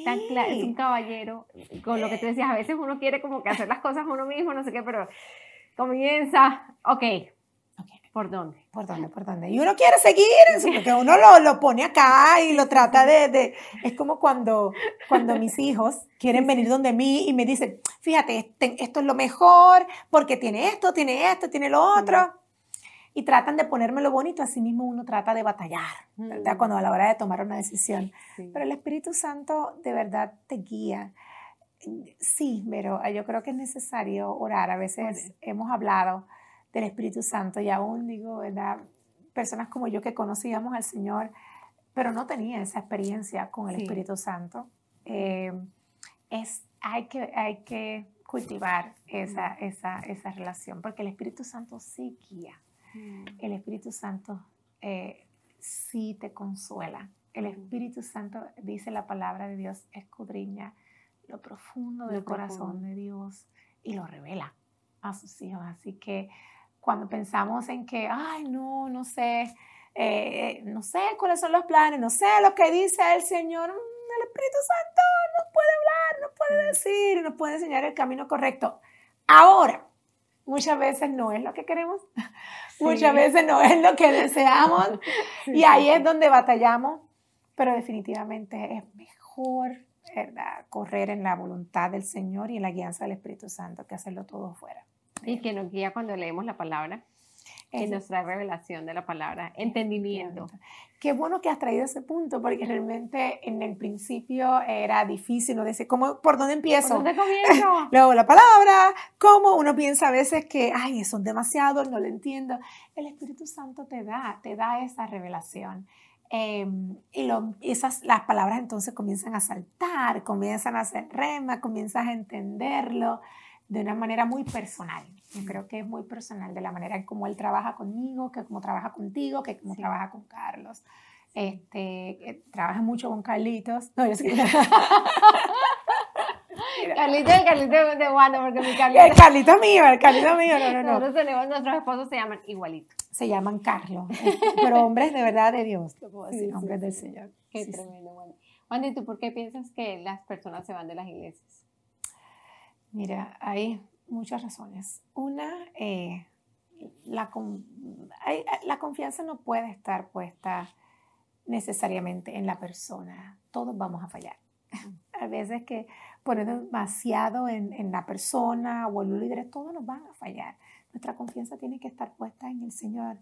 tan claro, es un caballero, con lo que tú decías, a veces uno quiere como que hacer las cosas uno mismo, no sé qué, pero comienza, ok, ¿Por dónde?
¿Por dónde? ¿Por dónde? Y uno quiere seguir eso, porque uno lo, lo pone acá y lo trata de, de, Es como cuando, cuando mis hijos quieren venir donde mí y me dicen, fíjate, este, esto es lo mejor, porque tiene esto, tiene esto, tiene lo otro. Y tratan de ponérmelo bonito, así mismo uno trata de batallar, ¿verdad? Cuando a la hora de tomar una decisión. Pero el Espíritu Santo de verdad te guía. Sí, pero yo creo que es necesario orar. A veces hemos hablado del Espíritu Santo. Y aún digo, ¿verdad? Personas como yo que conocíamos al Señor, pero no tenía esa experiencia con el Espíritu Santo. Eh, es, hay, que, hay que cultivar esa, esa, esa, relación, porque el Espíritu Santo sí guía. Mm. El Espíritu Santo eh, sí te consuela. El Espíritu Santo, dice la palabra de Dios, escudriña lo profundo del corazón de Dios y lo revela a sus hijos. Así que cuando pensamos en que, ay, no, no sé, eh, no sé cuáles son los planes, no sé lo que dice el Señor, mm, el Espíritu Santo nos puede hablar, nos puede decir, nos puede enseñar el camino correcto. Ahora, muchas veces no es lo que queremos, muchas veces no es lo que deseamos. Y ahí es donde batallamos, pero definitivamente es mejor ¿verdad? correr en la voluntad del Señor y en la guianza del Espíritu Santo que hacerlo todo fuera.
Y que nos guía cuando leemos la palabra, que nos trae revelación de la palabra, entendimiento.
Qué bueno que has traído ese punto, porque realmente en el principio era difícil, ¿no? Decir, ¿cómo, ¿por dónde empiezo?
¿Por dónde comienzo?
Luego la palabra, ¿cómo? Uno piensa a veces que, ay, son demasiados, no lo entiendo. El Espíritu Santo te da, te da esa revelación. Em, y lo, esas, las palabras entonces comienzan a saltar, comienzan a hacer rema, comienzas a entenderlo de una manera muy personal. Yo creo que es muy personal de la manera en cómo él trabaja conmigo, que cómo trabaja contigo, que cómo trabaja con Carlos. Este, trabaja mucho con Carlitos. No, yo sé
Carlito el Carlito de Wanda, porque mi Carlito.
El Carlito mío, el Carlito mío, no, no, no.
Nosotros tenemos, nuestros esposos se llaman igualito.
Se llaman Carlos, pero hombres de verdad de Dios, te puedo decir, hombres del Señor.
Qué tremendo, Wanda. Wanda, ¿y tú por qué piensas que las personas se van de las iglesias?
Mira, hay muchas razones. Una, eh, la, la confianza no puede estar puesta necesariamente en la persona. Todos vamos a fallar. A veces que ponemos demasiado en, en, la persona o en los líderes, todos nos van a fallar. Nuestra confianza tiene que estar puesta en el Señor.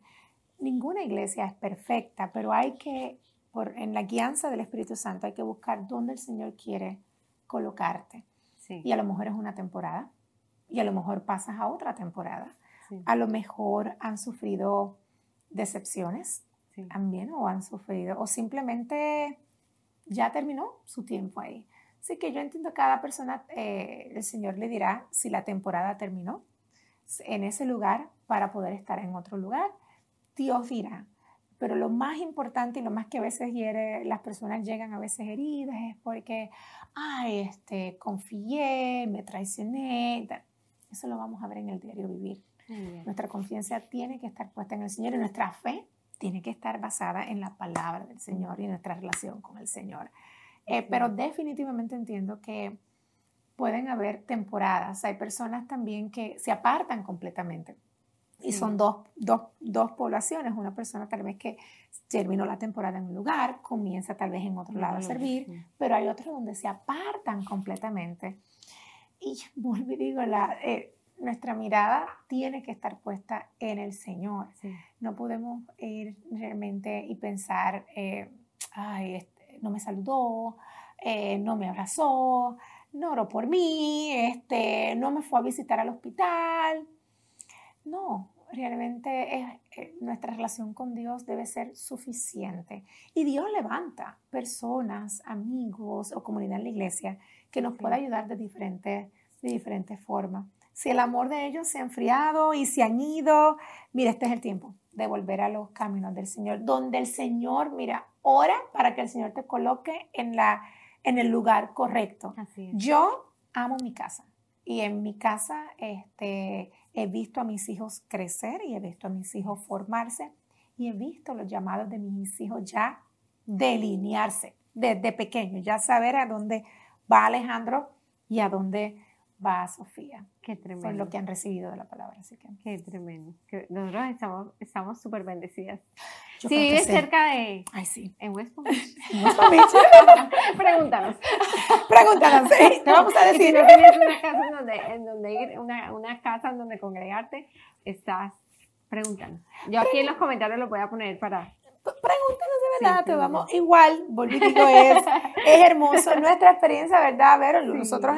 Ninguna iglesia es perfecta, pero hay que, por, en la guianza del Espíritu Santo, hay que buscar dónde el Señor quiere colocarte. Y a lo mejor es una temporada y a lo mejor pasas a otra temporada. A lo mejor han sufrido decepciones también o han sufrido o simplemente ya terminó su tiempo ahí. Así que yo entiendo que cada persona, eh, el Señor le dirá si la temporada terminó en ese lugar para poder estar en otro lugar. Dios dirá. Pero lo más importante y lo más que a veces hiere, las personas llegan a veces heridas es porque, ay, este, confié, me traicioné. Eso lo vamos a ver en el diario vivir. Nuestra confianza tiene que estar puesta en el Señor y nuestra fe tiene que estar basada en la palabra del Señor y nuestra relación con el Señor. Eh, pero definitivamente entiendo que pueden haber temporadas. Hay personas también que se apartan completamente. Y son dos, dos, dos, poblaciones. Una persona tal vez que terminó la temporada en un lugar, comienza tal vez en otro lado a servir, pero hay otros donde se apartan completamente. Y vuelvo y digo, la, eh, nuestra mirada tiene que estar puesta en el Señor. No podemos ir realmente y pensar, eh, ay, este, no me saludó, eh, no me abrazó, no oró por mí, este, no me fue a visitar al hospital. No, realmente eh, nuestra relación con Dios debe ser suficiente. Y Dios levanta personas, amigos o comunidad en la iglesia que nos pueda ayudar de diferentes de diferentes formas si el amor de ellos se ha enfriado y se han ido, mira, este es el tiempo de volver a los caminos del Señor, donde el Señor, mira, ora para que el Señor te coloque en, la, en el lugar correcto. Yo amo mi casa y en mi casa este, he visto a mis hijos crecer y he visto a mis hijos formarse y he visto los llamados de mis hijos ya delinearse desde pequeño, ya saber a dónde va Alejandro y a dónde va Sofía.
Qué tremendo.
Por lo que han recibido de la palabra. Así que.
Qué tremendo. nosotros estamos estamos súper bendecidas. Si sí, vives cerca de.
Ay, sí.
En West Palm
Pregúntanos. Pregúntanos. Te vamos a decir.
Si no tienes una casa en donde, en donde ir, una, una casa en donde congregarte, estás. Pregúntanos. Yo aquí en los comentarios lo voy a poner para
pregúntanos de verdad, te vamos igual, volví digo, es, es hermoso nuestra experiencia, ¿verdad? A ver, nosotros,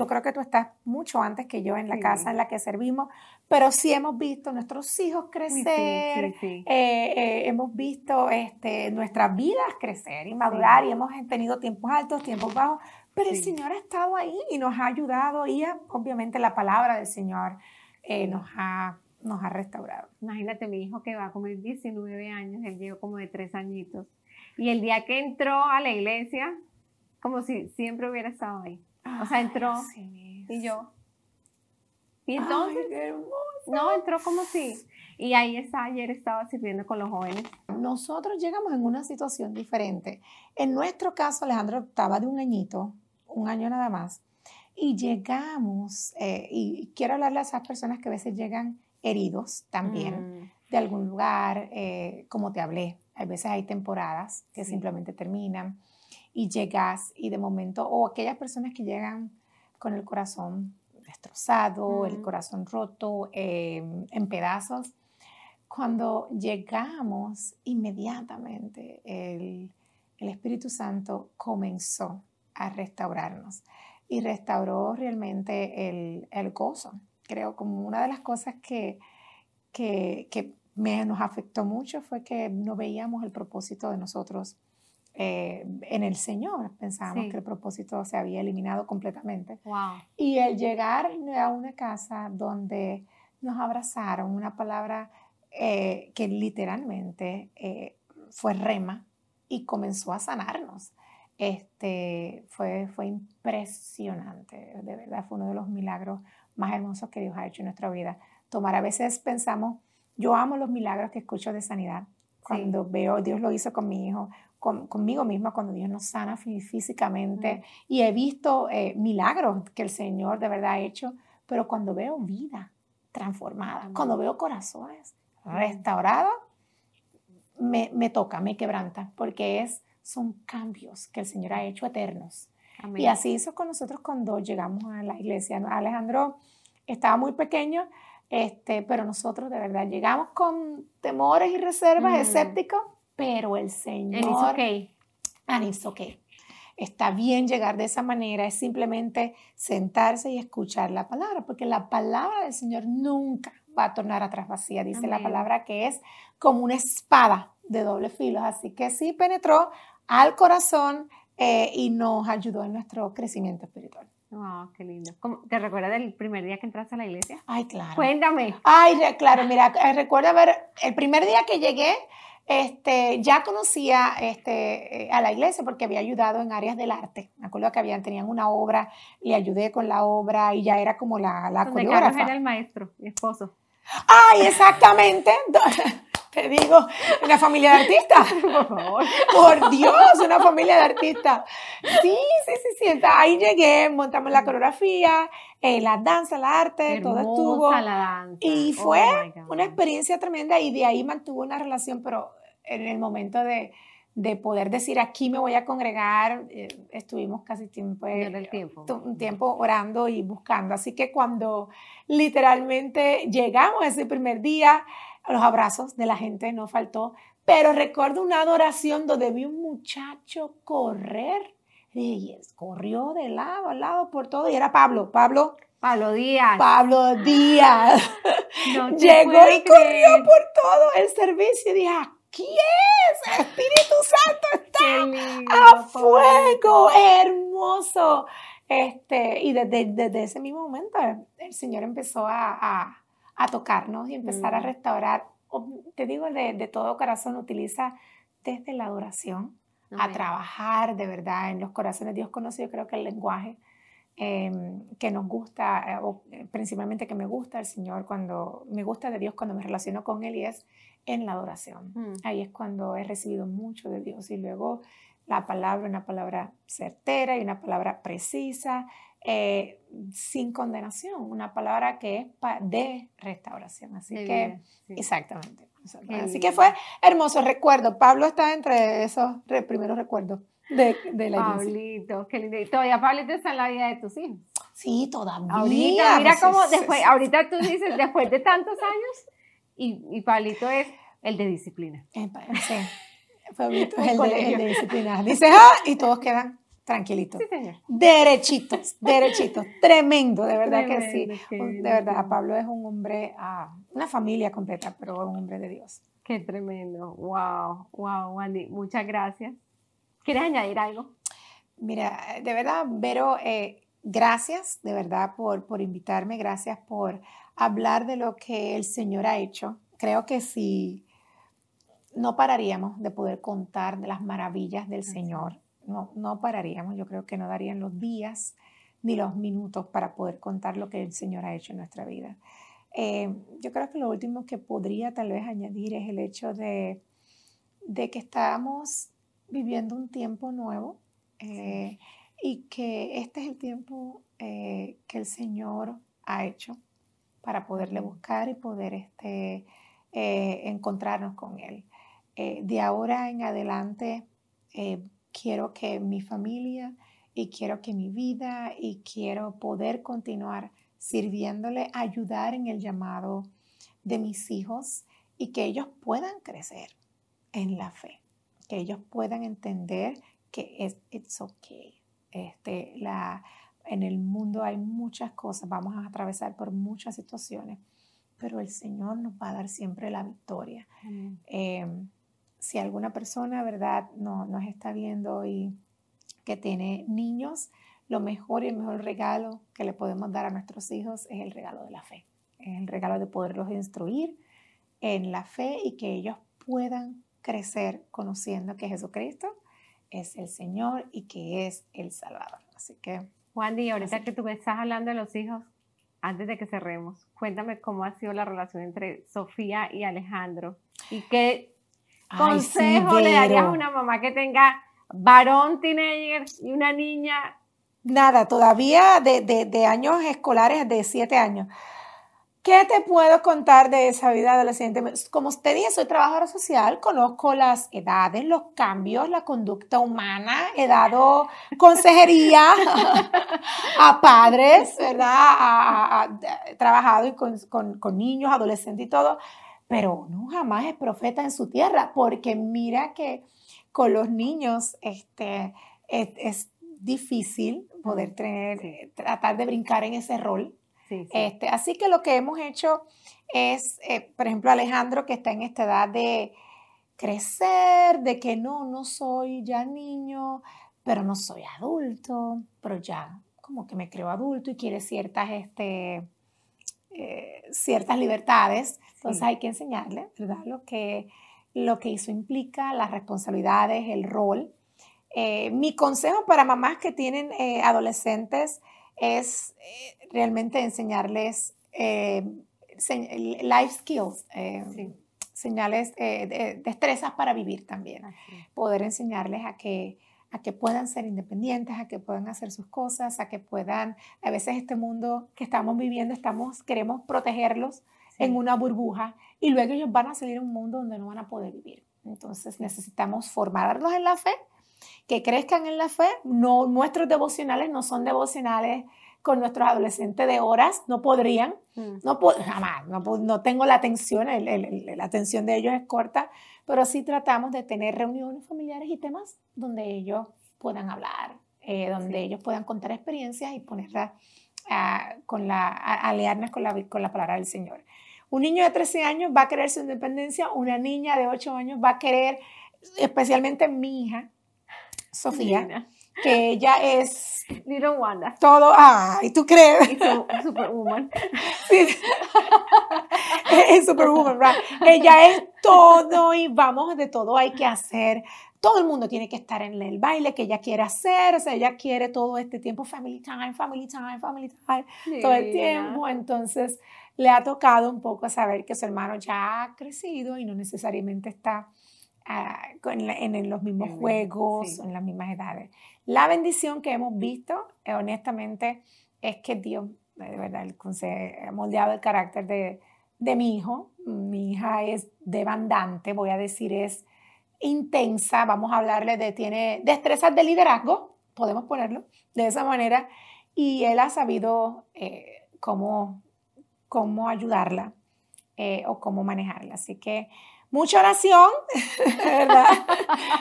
yo creo que tú estás mucho antes que yo en la casa en la que servimos, pero sí hemos visto nuestros hijos crecer, eh, eh, hemos visto este, nuestras vidas crecer y madurar y hemos tenido tiempos altos, tiempos bajos, pero el Señor ha estado ahí y nos ha ayudado y obviamente la palabra del Señor eh, nos ha nos ha restaurado.
Imagínate, mi hijo que va a cumplir 19 años, él llegó como de tres añitos. Y el día que entró a la iglesia, como si siempre hubiera estado ahí. O sea, entró y yo. Y entonces, no, entró como si. Y ahí está, ayer estaba sirviendo con los jóvenes.
Nosotros llegamos en una situación diferente. En nuestro caso, Alejandro estaba de un añito, un año nada más. Y llegamos, eh, y quiero hablarle a esas personas que a veces llegan heridos también mm. de algún lugar, eh, como te hablé. A veces hay temporadas que simplemente terminan y llegas y de momento, o aquellas personas que llegan con el corazón destrozado, el corazón roto, em, en pedazos, cuando llegamos inmediatamente el, el Espíritu Santo comenzó a restaurarnos y restauró realmente el, el gozo. Creo, como una de las cosas que, que, que me, nos afectó mucho fue que no veíamos el propósito de nosotros eh, en el Señor. Pensábamos que el propósito se había eliminado completamente. Y el llegar a una casa donde nos abrazaron, una palabra eh, que literalmente eh, fue rema y comenzó a sanarnos. Este, fue, fue impresionante, de verdad, fue uno de los milagros más hermosos que Dios ha hecho en nuestra vida. Tomar, a veces pensamos, yo amo los milagros que escucho de sanidad. Cuando veo, Dios lo hizo con mi hijo, conmigo misma, cuando Dios nos sana físicamente. Y he visto eh, milagros que el Señor de verdad ha hecho, pero cuando veo vida transformada, cuando veo corazones restaurados, me, me, toca, me quebranta, porque es, son cambios que el Señor ha hecho eternos. Y así hizo con nosotros cuando llegamos a la iglesia. Alejandro estaba muy pequeño, este, pero nosotros de verdad llegamos con temores y reservas, mm. escépticos, pero el Señor... And it's okay. Está bien llegar de esa manera, es simplemente sentarse y escuchar la palabra, porque la palabra del Señor nunca va a tornar atrás vacía. Dice la palabra que es como una espada de doble filo. Así que sí penetró al corazón, eh, y nos ayudó en nuestro crecimiento espiritual.
Wow, qué lindo. ¿Te recuerdas del primer día que entraste a la iglesia?
Ay, claro.
Cuéntame.
Ay, claro, mira, eh, recuerdo ver el primer día que llegué, este, ya conocía este, eh, a la iglesia porque había ayudado en áreas del arte. Me acuerdo que habían, tenían una obra, le ayudé con la obra y ya era como la, la coreógrafa.
era el maestro, mi esposo.
Ay, exactamente. Te digo, una familia de artistas. Por favor. Por Dios, una familia de artistas. Sí, sí, sí, sí. Ahí llegué, montamos la coreografía, eh, la danza, el arte, todo estuvo.
La danza.
Y oh fue una experiencia tremenda y de ahí mantuvo una relación, pero en el momento de, de poder decir aquí me voy a congregar, eh, estuvimos casi tiempo,
eh, tiempo.
un tiempo orando y buscando. Así que cuando literalmente llegamos ese primer día, los abrazos de la gente no faltó, pero recuerdo una adoración donde vi un muchacho correr. Y corrió de lado a lado por todo y era Pablo. Pablo.
Pablo Díaz.
Pablo Díaz. Llegó y corrió por todo el servicio y dije, aquí es, Espíritu Santo está a fuego, hermoso. Este, y desde, desde, ese mismo momento el Señor empezó a a tocarnos y empezar a mm. restaurar. Te digo, de, de, todo corazón, utiliza desde la adoración a trabajar de verdad en los corazones. Dios conoce, yo creo que el lenguaje em, que nos gusta, eh, o eh, principalmente que me gusta el Señor, cuando me gusta de Dios cuando me relaciono con Él y es en la adoración. Mm. Ahí es cuando he recibido mucho de Dios y luego la palabra, una palabra certera y una palabra precisa eh, sin condenación, una palabra que es de restauración. Así que, exactamente. Así que fue hermoso recuerdo. Pablo está entre esos primeros recuerdos de, de la
Pablito, qué lindo. todavía Pablito está en la vida de tus hijos.
Sí, todavía.
Ahorita, mira pues cómo después, ahorita tú dices, después de tantos años, y, y Pablito es el de disciplina.
Sí, Pablito es el de, el de disciplina. Dice, ah, y todos quedan tranquilito. Sí, señor. Derechitos, derechitos. Tremendo, de verdad que sí. De verdad, Pablo es un hombre, ah, una familia completa, pero un hombre de Dios.
Qué tremendo. Wow, wow, Wendy. Muchas gracias. ¿Quieres añadir algo?
Mira, de verdad, Vero, eh, gracias de verdad por, por invitarme, gracias por hablar de lo que el Señor ha hecho. Creo que si no pararíamos de poder contar de las maravillas del Señor no, no pararíamos, yo creo que no darían los días ni los minutos para poder contar lo que el Señor ha hecho en nuestra vida. Eh, yo creo que lo último que podría tal vez añadir es el hecho de, de que estamos viviendo un tiempo nuevo eh, y que este es el tiempo eh, que el Señor ha hecho para poderle buscar y poder este, encontrarnos con Él. de ahora en adelante quiero que mi familia y quiero que mi vida y quiero poder continuar sirviéndole, ayudar en el llamado de mis hijos y que ellos puedan crecer en la fe, que ellos puedan entender que es it's okay. Este, la, en el mundo hay muchas cosas, vamos a atravesar por muchas situaciones, pero el Señor nos va a dar siempre la victoria si alguna persona, ¿verdad?, no, nos está viendo y que tiene niños, lo mejor y el mejor regalo que le podemos dar a nuestros hijos es el regalo de la fe. Es el regalo de poderlos instruir en la fe y que ellos puedan crecer conociendo que Jesucristo es el Señor y que es el Salvador. Así que...
Juan, y ahorita que tú estás hablando de los hijos, antes de que cerremos, cuéntame cómo ha sido la relación entre Sofía y Alejandro y qué consejo le darías a una mamá que tenga varón teenager y una niña?
Nada, todavía de, de, años escolares de siete años. ¿Qué te puedo contar de esa vida adolescente? Como usted dice, soy trabajadora social, conozco las edades, los cambios, la conducta humana, he dado consejería a padres, ¿verdad? he trabajado con, con, con niños, adolescentes y todo pero no jamás es profeta en su tierra, porque mira que con los niños este, es, difícil poder tener, tratar de brincar en ese rol. Este, así que lo que hemos hecho es, eh, por ejemplo, Alejandro, que está en esta edad de crecer, de que no, no soy ya niño, pero no soy adulto, pero ya como que me creo adulto y quiere ciertas, este, eh, ciertas libertades. Entonces hay que enseñarle, ¿verdad? Lo que, lo que eso implica, las responsabilidades, el rol. Eh, mi consejo para mamás que tienen eh, adolescentes es realmente enseñarles life skills, señales, de, destrezas para vivir también. Poder enseñarles a que a que puedan ser independientes, a que puedan hacer sus cosas, a que puedan, a veces este mundo que estamos viviendo, estamos, queremos protegerlos en una burbuja y luego ellos van a salir a un mundo donde no van a poder vivir. Entonces necesitamos formarlos en la fe, que crezcan en la fe. No, nuestros devocionales no son devocionales con nuestros adolescentes de horas, no podrían, mm. no jamás, no, no, tengo la atención, la atención de ellos es corta, pero sí tratamos de tener reuniones familiares y temas donde ellos puedan hablar, eh, donde ellos puedan contar experiencias y ponerla con la, aliarnos con la, con la palabra del Señor. Un niño de 13 años va a querer su independencia, una niña de 8 años va a querer, especialmente mi hija, Sofía, que ella es...
Little Wanda.
Todo, ay, ¿tú crees?
superwoman.
Sí. es superwoman, right? Ella es todo y vamos, de todo hay que hacer. Todo el mundo tiene que estar en el baile que ella quiere hacer, o sea, ella quiere todo este tiempo, family time, family time, family time, todo el tiempo. Entonces, le ha tocado un poco saber que su hermano ya ha crecido y no necesariamente está ah, en, los mismos juegos, en las mismas edades. La bendición que hemos visto, eh, honestamente, es que Dios, de verdad, ha moldeado el carácter de, de mi hijo. Mi hija es demandante, voy a decir, es intensa. Vamos a hablarle de, tiene destrezas de liderazgo, podemos ponerlo de esa manera. Y él ha sabido eh, cómo, cómo ayudarla eh, o cómo manejarla. Así que mucha oración, ¿verdad?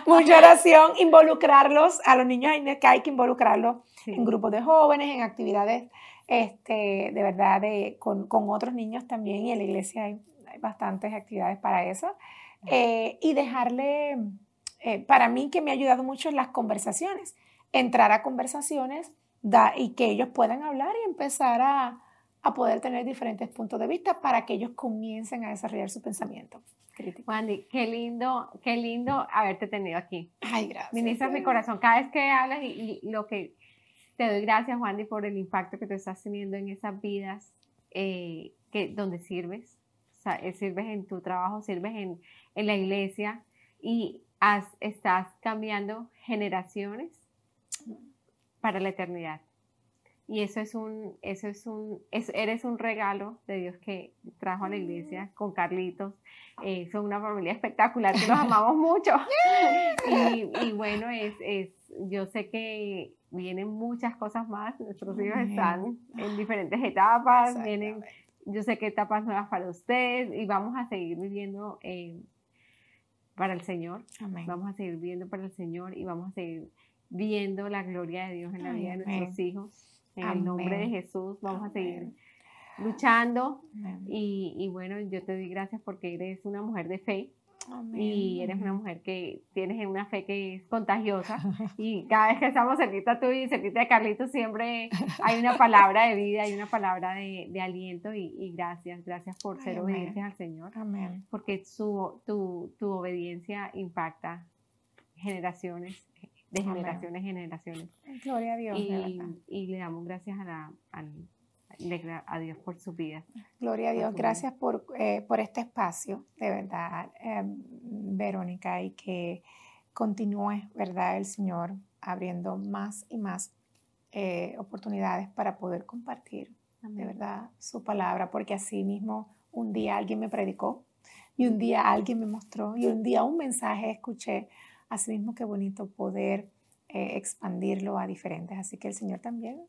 mucha oración, involucrarlos, a los niños hay que, hay que involucrarlos en grupos de jóvenes, en actividades este, de verdad de, con, con, otros niños también y en la iglesia hay, hay bastantes actividades para eso. Eh, y dejarle, eh, para mí que me ha ayudado mucho en las conversaciones, entrar a conversaciones da, y que ellos puedan hablar y empezar a, a poder tener diferentes puntos de vista para que ellos comiencen a desarrollar su pensamiento.
Wandy, qué lindo, qué lindo haberte tenido aquí.
Ay, gracias.
Ministras mi corazón. Cada vez que hablas y, lo que te doy gracias, Wandy, por el impacto que te estás teniendo en esas vidas eh, que, donde sirves. O sea, eh, sirves en tu trabajo, sirves en, en la iglesia y has, estás cambiando generaciones para la eternidad. Y eso es un, eso es un, eres un regalo de Dios que trajo a la iglesia con Carlitos. Eh, son una familia espectacular que los amamos mucho. y, y, bueno, es, es, yo sé que vienen muchas cosas más. Nuestros hijos están en diferentes etapas. Vienen, yo sé que etapas nuevas para ustedes y vamos a seguir viviendo eh, para el Señor. Vamos a seguir viviendo para el Señor y vamos a seguir viendo la gloria de Dios en la vida de nuestros hijos. En el nombre de Jesús vamos a seguir luchando. Y, y, bueno, yo te doy gracias porque eres una mujer de fe. Y eres una mujer que tienes una fe que es contagiosa. y cada vez que estamos cerquita tú y cerquita de Carlitos, siempre hay una palabra de vida, hay una palabra de, de aliento. Y, y, gracias, gracias por ser obedientes al Señor.
Amén.
Porque su, tu, tu obediencia impacta generaciones de generaciones en generaciones.
Gloria a Dios.
Y, le damos gracias a, la, a, Dios por su vida.
Gloria a Dios. Gracias por, eh, por este espacio, de verdad, em, Verónica, y que continúe, ¿verdad? El Señor abriendo más y más eh, oportunidades para poder compartir, de verdad, su palabra, porque así mismo un día alguien me predicó y un día alguien me mostró y un día un mensaje escuché Asimismo, qué bonito poder eh, expandirlo a diferentes. Así que el Señor también,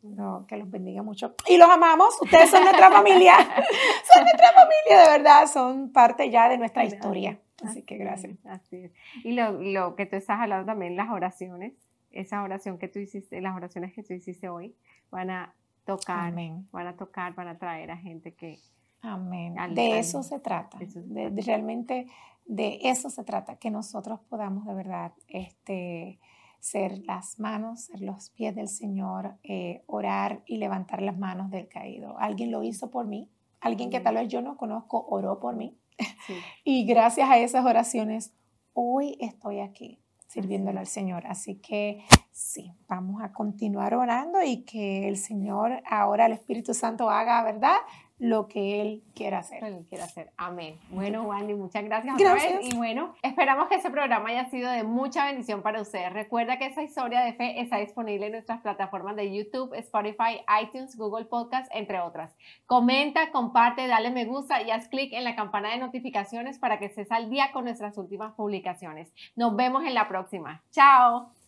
que los bendiga mucho. Y los amamos, ustedes son nuestra familia, son nuestra familia, de verdad, son parte ya de nuestra historia. Así que gracias.
Así es. Y lo, lo, que tú estás hablando también, las oraciones, esa oración que tú hiciste, las oraciones que tú hiciste hoy, van a tocar, van a tocar, van a traer a gente que...
Amén. de eso se trata. de, realmente de eso se trata, que nosotros podamos de verdad este, ser las manos, ser los pies del Señor, eh, orar y levantar las manos del caído. Alguien lo hizo por mí, alguien que tal vez yo no conozco oró por mí. y gracias a esas oraciones, hoy estoy aquí sirviéndole al Señor. Así que sí, vamos a continuar orando y que el Señor, ahora el Espíritu Santo haga, ¿verdad? Lo que Él quiera hacer.
Él quiere hacer. Amén. Bueno, Wandy, muchas gracias, gracias. Y bueno, esperamos que ese programa haya sido de mucha bendición para ustedes. Recuerda que esa historia de fe está disponible en nuestras plataformas de YouTube, Spotify, iTunes, Google Podcast, entre otras. Comenta, comparte, dale me gusta y haz clic en la campana de notificaciones para que estés al día con nuestras últimas publicaciones. Nos vemos en la próxima. Chao.